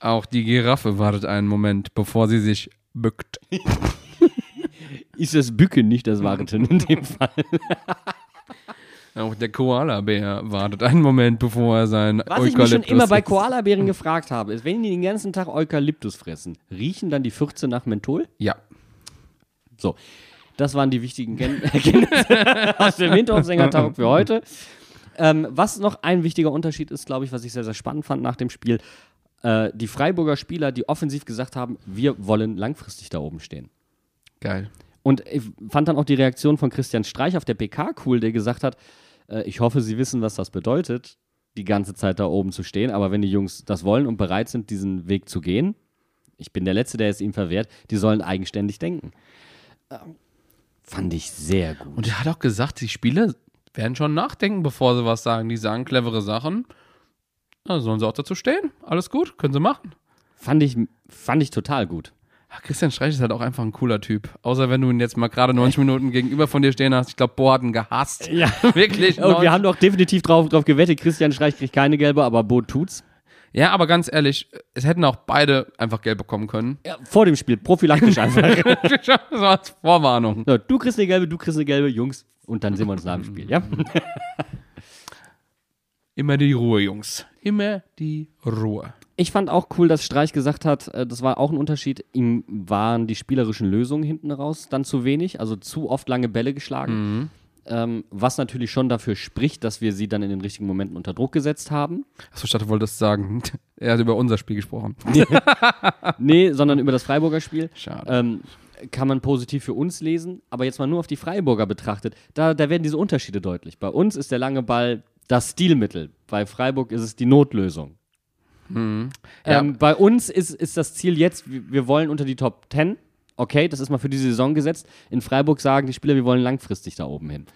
Auch die Giraffe wartet einen Moment, bevor sie sich bückt. Ist das Bücken nicht das Warten in dem Fall? Auch der Koala-Bär wartet einen Moment, bevor er sein Was ich mich schon Eukalyptus immer bei. Koalabären gefragt habe, ist, wenn die den ganzen Tag Eukalyptus fressen, riechen dann die 14 nach Menthol? Ja. So, das waren die wichtigen Ken- Erkenntnisse aus dem Hinterhofsänger-Talk für heute. Ähm, was noch ein wichtiger Unterschied ist, glaube ich, was ich sehr, sehr spannend fand nach dem Spiel, äh, die Freiburger Spieler, die offensiv gesagt haben, wir wollen langfristig da oben stehen. Geil. Und ich fand dann auch die Reaktion von Christian Streich auf der PK cool, der gesagt hat, äh, ich hoffe, Sie wissen, was das bedeutet, die ganze Zeit da oben zu stehen. Aber wenn die Jungs das wollen und bereit sind, diesen Weg zu gehen, ich bin der Letzte, der es ihm verwehrt, die sollen eigenständig denken. Ähm, fand ich sehr gut. Und er hat auch gesagt, die Spieler werden schon nachdenken, bevor sie was sagen. Die sagen clevere Sachen. Da sollen sie auch dazu stehen. Alles gut, können sie machen. Fand ich, fand ich total gut. Christian Streich ist halt auch einfach ein cooler Typ. Außer wenn du ihn jetzt mal gerade 90 Minuten gegenüber von dir stehen hast. Ich glaube, Bo hat ihn gehasst. Ja. Wirklich. Und wir 90 haben doch definitiv drauf, drauf gewettet, Christian Streich kriegt keine gelbe, aber Bo tut's. ja, aber ganz ehrlich, es hätten auch beide einfach Geld bekommen können. Ja, vor dem Spiel, prophylaktisch einfach. so als Vorwarnung. so, du kriegst eine gelbe, du kriegst eine gelbe, Jungs. Und dann sehen wir uns nach dem Spiel, ja? Immer die Ruhe, Jungs. Immer die Ruhe. Ich fand auch cool, dass Streich gesagt hat, äh, das war auch ein Unterschied, ihm waren die spielerischen Lösungen hinten raus dann zu wenig, also zu oft lange Bälle geschlagen. Ähm, was natürlich schon dafür spricht, dass wir sie dann in den richtigen Momenten unter Druck gesetzt haben. Achso, ich dachte, du wolltest sagen, er hat über unser Spiel gesprochen. Nee, sondern über das Freiburger Spiel. Schade. Ähm, kann man positiv für uns lesen, aber jetzt mal nur auf die Freiburger betrachtet, da, da werden diese Unterschiede deutlich. Bei uns ist der lange Ball das Stilmittel, bei Freiburg ist es die Notlösung. Mhm. Ja. Ähm, bei uns ist, ist das Ziel jetzt, wir wollen unter die Top 10. Okay, das ist mal für diese Saison gesetzt. In Freiburg sagen die Spieler, wir wollen langfristig da oben hin.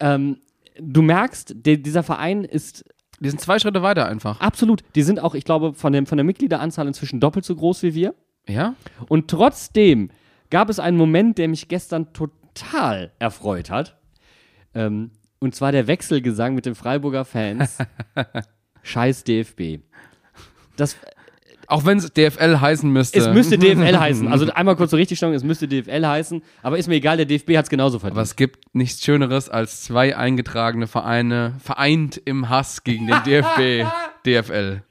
Ähm, du merkst, der, dieser Verein ist Die sind zwei Schritte weiter einfach. absolut, die sind auch, ich glaube, von, dem, von der Mitgliederanzahl inzwischen doppelt so groß wie wir. Ja? Und trotzdem gab es einen Moment, der mich gestern total erfreut hat. Ähm, und zwar der Wechselgesang mit den Freiburger Fans. Scheiß DFB. Das, Auch wenn es DFL heißen müsste. es müsste DFL heißen. Also einmal kurz zur Richtigstellung, es müsste DFL heißen. Aber ist mir egal, der DFB hat es genauso verdient. Aber es gibt nichts Schöneres als zwei eingetragene Vereine vereint im Hass gegen den DFB, DFL.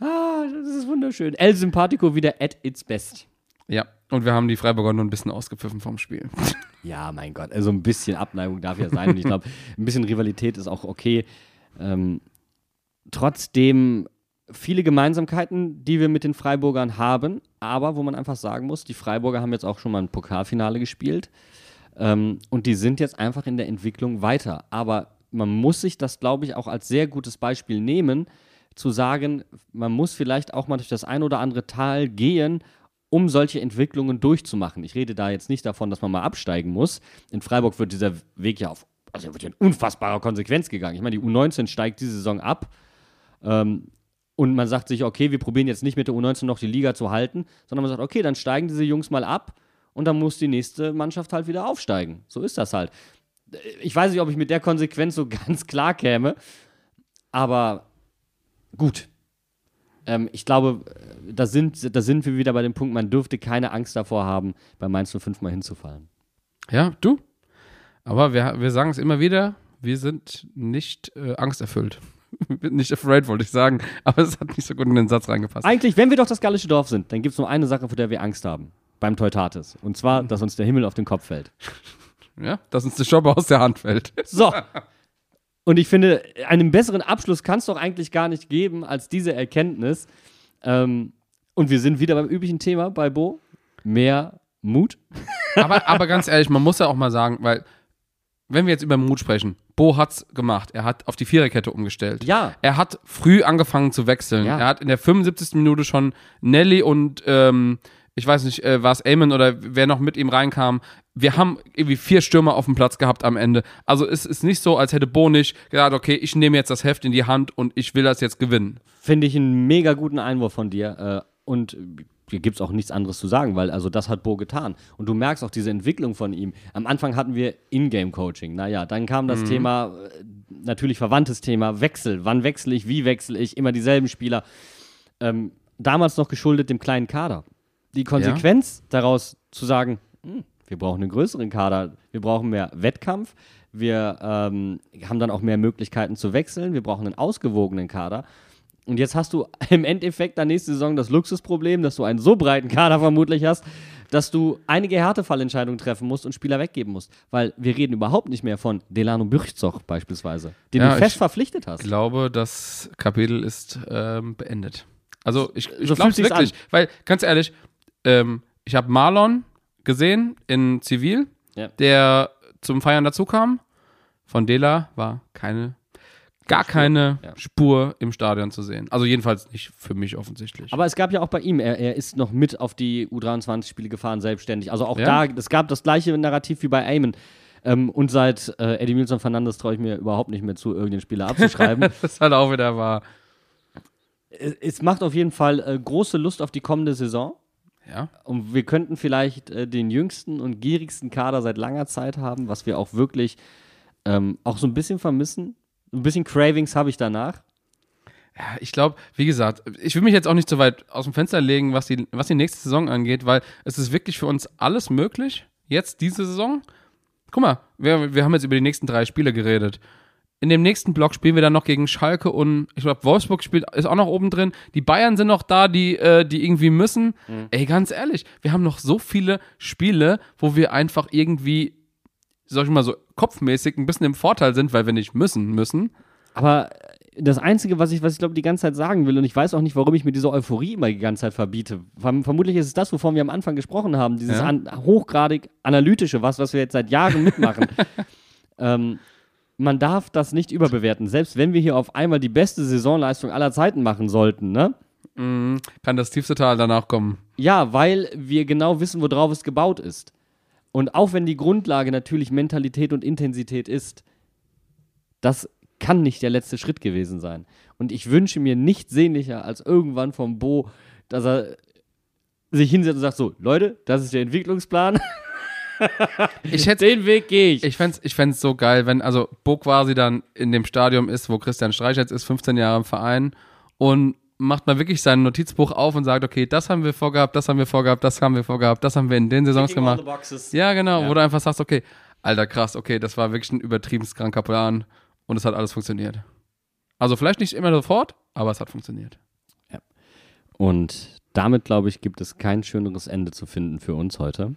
Ah, das ist wunderschön. El Sympathico wieder at its best. Ja, und wir haben die Freiburger nur ein bisschen ausgepfiffen vom Spiel. Ja, mein Gott, also ein bisschen Abneigung darf ja sein. Und ich glaube, ein bisschen Rivalität ist auch okay. Ähm, trotzdem viele Gemeinsamkeiten, die wir mit den Freiburgern haben, aber wo man einfach sagen muss, die Freiburger haben jetzt auch schon mal ein Pokalfinale gespielt ähm, und die sind jetzt einfach in der Entwicklung weiter. Aber man muss sich das, glaube ich, auch als sehr gutes Beispiel nehmen, zu sagen, man muss vielleicht auch mal durch das ein oder andere Tal gehen, um solche Entwicklungen durchzumachen. Ich rede da jetzt nicht davon, dass man mal absteigen muss. In Freiburg wird dieser Weg ja auf, also wird ja in unfassbarer Konsequenz gegangen. Ich meine, die U19 steigt diese Saison ab. Ähm, und man sagt sich, okay, wir probieren jetzt nicht mit der U19 noch die Liga zu halten, sondern man sagt, okay, dann steigen diese Jungs mal ab und dann muss die nächste Mannschaft halt wieder aufsteigen. So ist das halt. Ich weiß nicht, ob ich mit der Konsequenz so ganz klar käme, aber gut. Ähm, ich glaube, äh, da sind, da sind wir wieder bei dem Punkt, man dürfte keine Angst davor haben, bei Mainz 05 mal hinzufallen. Ja, du. Aber wir, wir sagen es immer wieder, wir sind nicht äh, angsterfüllt. nicht afraid, wollte ich sagen. Aber es hat nicht so gut in den Satz reingepasst. Eigentlich, wenn wir doch das gallische Dorf sind, dann gibt es nur eine Sache, vor der wir Angst haben. Beim Teutates. Und zwar, dass uns der Himmel auf den Kopf fällt. Ja, dass uns der Schobbe aus der Hand fällt. So. Und ich finde, einen besseren Abschluss kann es doch eigentlich gar nicht geben als diese Erkenntnis. Ähm, und wir sind wieder beim üblichen Thema bei Bo. Mehr Mut. aber, aber ganz ehrlich, man muss ja auch mal sagen, weil, wenn wir jetzt über Mut sprechen, Bo hat's gemacht. Er hat auf die Viererkette umgestellt. Ja. Er hat früh angefangen zu wechseln. Ja. Er hat in der 75. Minute schon Nelly und ähm, ich weiß nicht, äh, war es Eamon oder wer noch mit ihm reinkam. Wir haben irgendwie vier Stürmer auf dem Platz gehabt am Ende. Also es ist nicht so, als hätte Bo nicht gesagt, okay, ich nehme jetzt das Heft in die Hand und ich will das jetzt gewinnen. Finde ich einen mega guten Einwurf von dir. Äh, und gibt es auch nichts anderes zu sagen, weil also das hat Bo getan. Und du merkst auch diese Entwicklung von ihm. Am Anfang hatten wir Ingame-Coaching. Naja, dann kam das Thema, äh, natürlich verwandtes Thema, Wechsel. Wann wechsle ich, wie wechsle ich, immer dieselben Spieler. ähm, damals noch geschuldet dem kleinen Kader. Die Konsequenz daraus zu sagen, hm, wir brauchen einen größeren Kader, wir brauchen mehr Wettkampf, wir ähm, haben dann auch mehr Möglichkeiten zu wechseln, wir brauchen einen ausgewogenen Kader. Und jetzt hast du im Endeffekt dann nächste Saison das Luxusproblem, dass du einen so breiten Kader vermutlich hast, dass du einige Härtefallentscheidungen treffen musst und Spieler weggeben musst. Weil wir reden überhaupt nicht mehr von Delano Bürchzoch beispielsweise, den Ja, du fest ich verpflichtet hast. Ich glaube, das Kapitel ist ähm, beendet. Also ich, ich So glaube wirklich, weil ganz ehrlich, ähm, ich habe Marlon gesehen in Zivil, Ja. der zum Feiern dazu kam. Von Dela war keine, gar keine ja. Spur im Stadion zu sehen. Also jedenfalls nicht für mich offensichtlich. Aber es gab ja auch bei ihm, er, er ist noch mit auf die U23-Spiele gefahren, selbstständig. Also auch Ja? da, es gab das gleiche Narrativ wie bei Eamon. Ähm, und seit äh, Eddie Milson Fernandes traue ich mir überhaupt nicht mehr zu, irgendeinen Spieler abzuschreiben. das ist halt auch wieder wahr. es, es macht auf jeden Fall äh, große Lust auf die kommende Saison. Ja. Und wir könnten vielleicht äh, den jüngsten und gierigsten Kader seit langer Zeit haben, was wir auch wirklich ähm, auch so ein bisschen vermissen. Ein bisschen Cravings habe ich danach. Ja, ich glaube, wie gesagt, ich will mich jetzt auch nicht so weit aus dem Fenster legen, was die, was die nächste Saison angeht, weil es ist wirklich für uns alles möglich, jetzt diese Saison. Guck mal, wir, wir haben jetzt über die nächsten drei Spiele geredet. In dem nächsten Block spielen wir dann noch gegen Schalke und ich glaube, Wolfsburg spielt, ist auch noch oben drin. Die Bayern sind noch da, die, äh, die irgendwie müssen. Ey, ganz ehrlich, wir haben noch so viele Spiele, wo wir einfach irgendwie, sag ich mal so, kopfmäßig ein bisschen im Vorteil sind, weil wir nicht müssen, müssen. Aber das Einzige, was ich, was ich glaube, die ganze Zeit sagen will, und ich weiß auch nicht, warum ich mir diese Euphorie immer die ganze Zeit verbiete. Verm vermutlich ist es das, wovon wir am Anfang gesprochen haben, dieses Ja. an, hochgradig analytische, was, was wir jetzt seit Jahren mitmachen. ähm, man darf das nicht überbewerten. Selbst wenn wir hier auf einmal die beste Saisonleistung aller Zeiten machen sollten, ne? Kann das tiefste Tal danach kommen. Ja, weil wir genau wissen, worauf es gebaut ist. Und auch wenn die Grundlage natürlich Mentalität und Intensität ist, das kann nicht der letzte Schritt gewesen sein. Und ich wünsche mir nichts sehnlicher als irgendwann vom Bo, dass er sich hinsetzt und sagt: So, Leute, das ist der Entwicklungsplan. Ich hätte Den Weg gehe ich. Ich fänd's, ich fänd's so geil, wenn also Bo quasi dann in dem Stadium ist, wo Christian Streich jetzt ist, 15 Jahre im Verein und macht mal wirklich sein Notizbuch auf und sagt, okay, das haben wir vorgehabt, das haben wir vorgehabt, das haben wir vorgehabt, das haben wir in den Saisons Ticking all gemacht. Ja, genau, Ja. wo du einfach sagst, okay, alter krass, okay, das war wirklich ein übertrieben kranker Plan und es hat alles funktioniert. Also vielleicht nicht immer sofort, aber es hat funktioniert. Und damit, glaube ich, gibt es kein schöneres Ende zu finden für uns heute.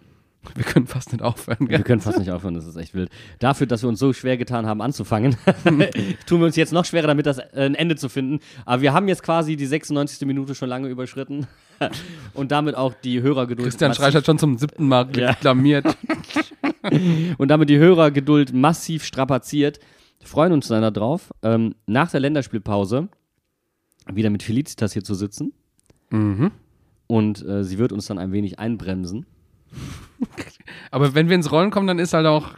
Wir können fast nicht aufhören, Wir gell? können fast nicht aufhören, das ist echt wild. Dafür, dass wir uns so schwer getan haben, anzufangen, tun wir uns jetzt noch schwerer, damit das äh, ein Ende zu finden. Aber wir haben jetzt quasi die 96. Minute schon lange überschritten und damit auch die Hörergeduld. Christian Streich hat schon zum siebten Mal Ja. reklamiert. und damit die Hörergeduld massiv strapaziert. Freuen uns dann darauf, ähm, nach der Länderspielpause wieder mit Felicitas hier zu sitzen. Mhm. Und äh, sie wird uns dann ein wenig einbremsen. Aber wenn wir ins Rollen kommen, dann ist halt auch,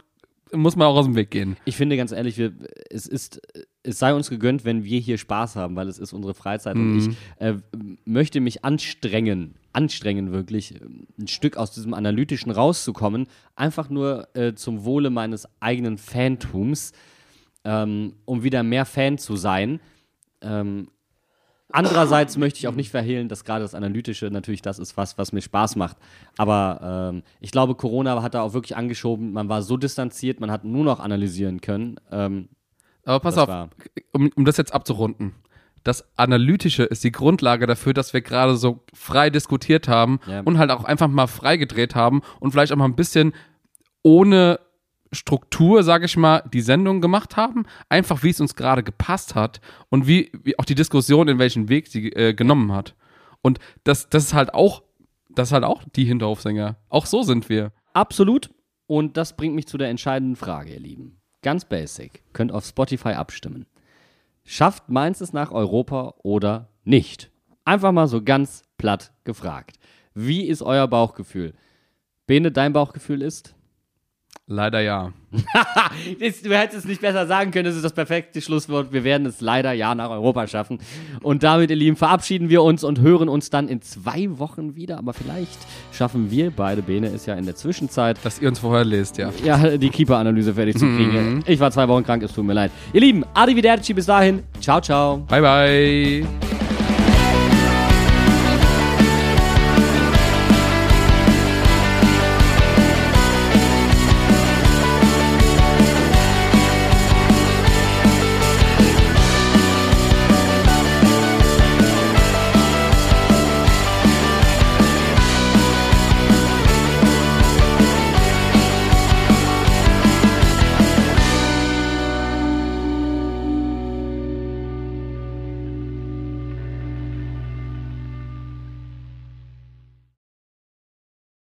muss man auch aus dem Weg gehen. Ich finde ganz ehrlich, wir, es ist, es sei uns gegönnt, wenn wir hier Spaß haben, weil es ist unsere Freizeit und ich äh, möchte mich anstrengen, anstrengen wirklich, ein Stück aus diesem Analytischen rauszukommen, einfach nur äh, zum Wohle meines eigenen Fantums, ähm, um wieder mehr Fan zu sein. Ähm, Andererseits möchte ich auch nicht verhehlen, dass gerade das Analytische natürlich das ist, was, was mir Spaß macht. Aber ähm, ich glaube, Corona hat da auch wirklich angeschoben. Man war so distanziert, man hat nur noch analysieren können. Ähm, Aber pass auf, um, um das jetzt abzurunden. Das Analytische ist die Grundlage dafür, dass wir gerade so frei diskutiert haben Ja. und halt auch einfach mal frei gedreht haben und vielleicht auch mal ein bisschen ohne Struktur, sage ich mal, die Sendung gemacht haben. Einfach wie es uns gerade gepasst hat und wie, wie auch die Diskussion, in welchen Weg sie äh, genommen hat. Und das, das ist halt auch, das ist halt auch die Hinterhofsänger. Auch so sind wir. absolut. Und das bringt mich zu der entscheidenden Frage, ihr Lieben. Ganz basic. Könnt auf Spotify abstimmen. Schafft Mainz es nach Europa oder nicht? Einfach mal so ganz platt gefragt. Wie ist euer Bauchgefühl? Bene, dein Bauchgefühl ist? Leider ja. Du hättest es nicht besser sagen können, das ist das perfekte Schlusswort. Wir werden es leider ja nach Europa schaffen. Und damit, ihr Lieben, verabschieden wir uns und hören uns dann in zwei Wochen wieder. Aber vielleicht schaffen wir beide, Bene ist ja in der Zwischenzeit, Dass ihr uns vorher lest, ja. ja, die Keeper-Analyse fertig zu kriegen. Ich war zwei Wochen krank, es tut mir leid. Ihr Lieben, arrivederci bis dahin. Ciao, ciao. Bye, bye.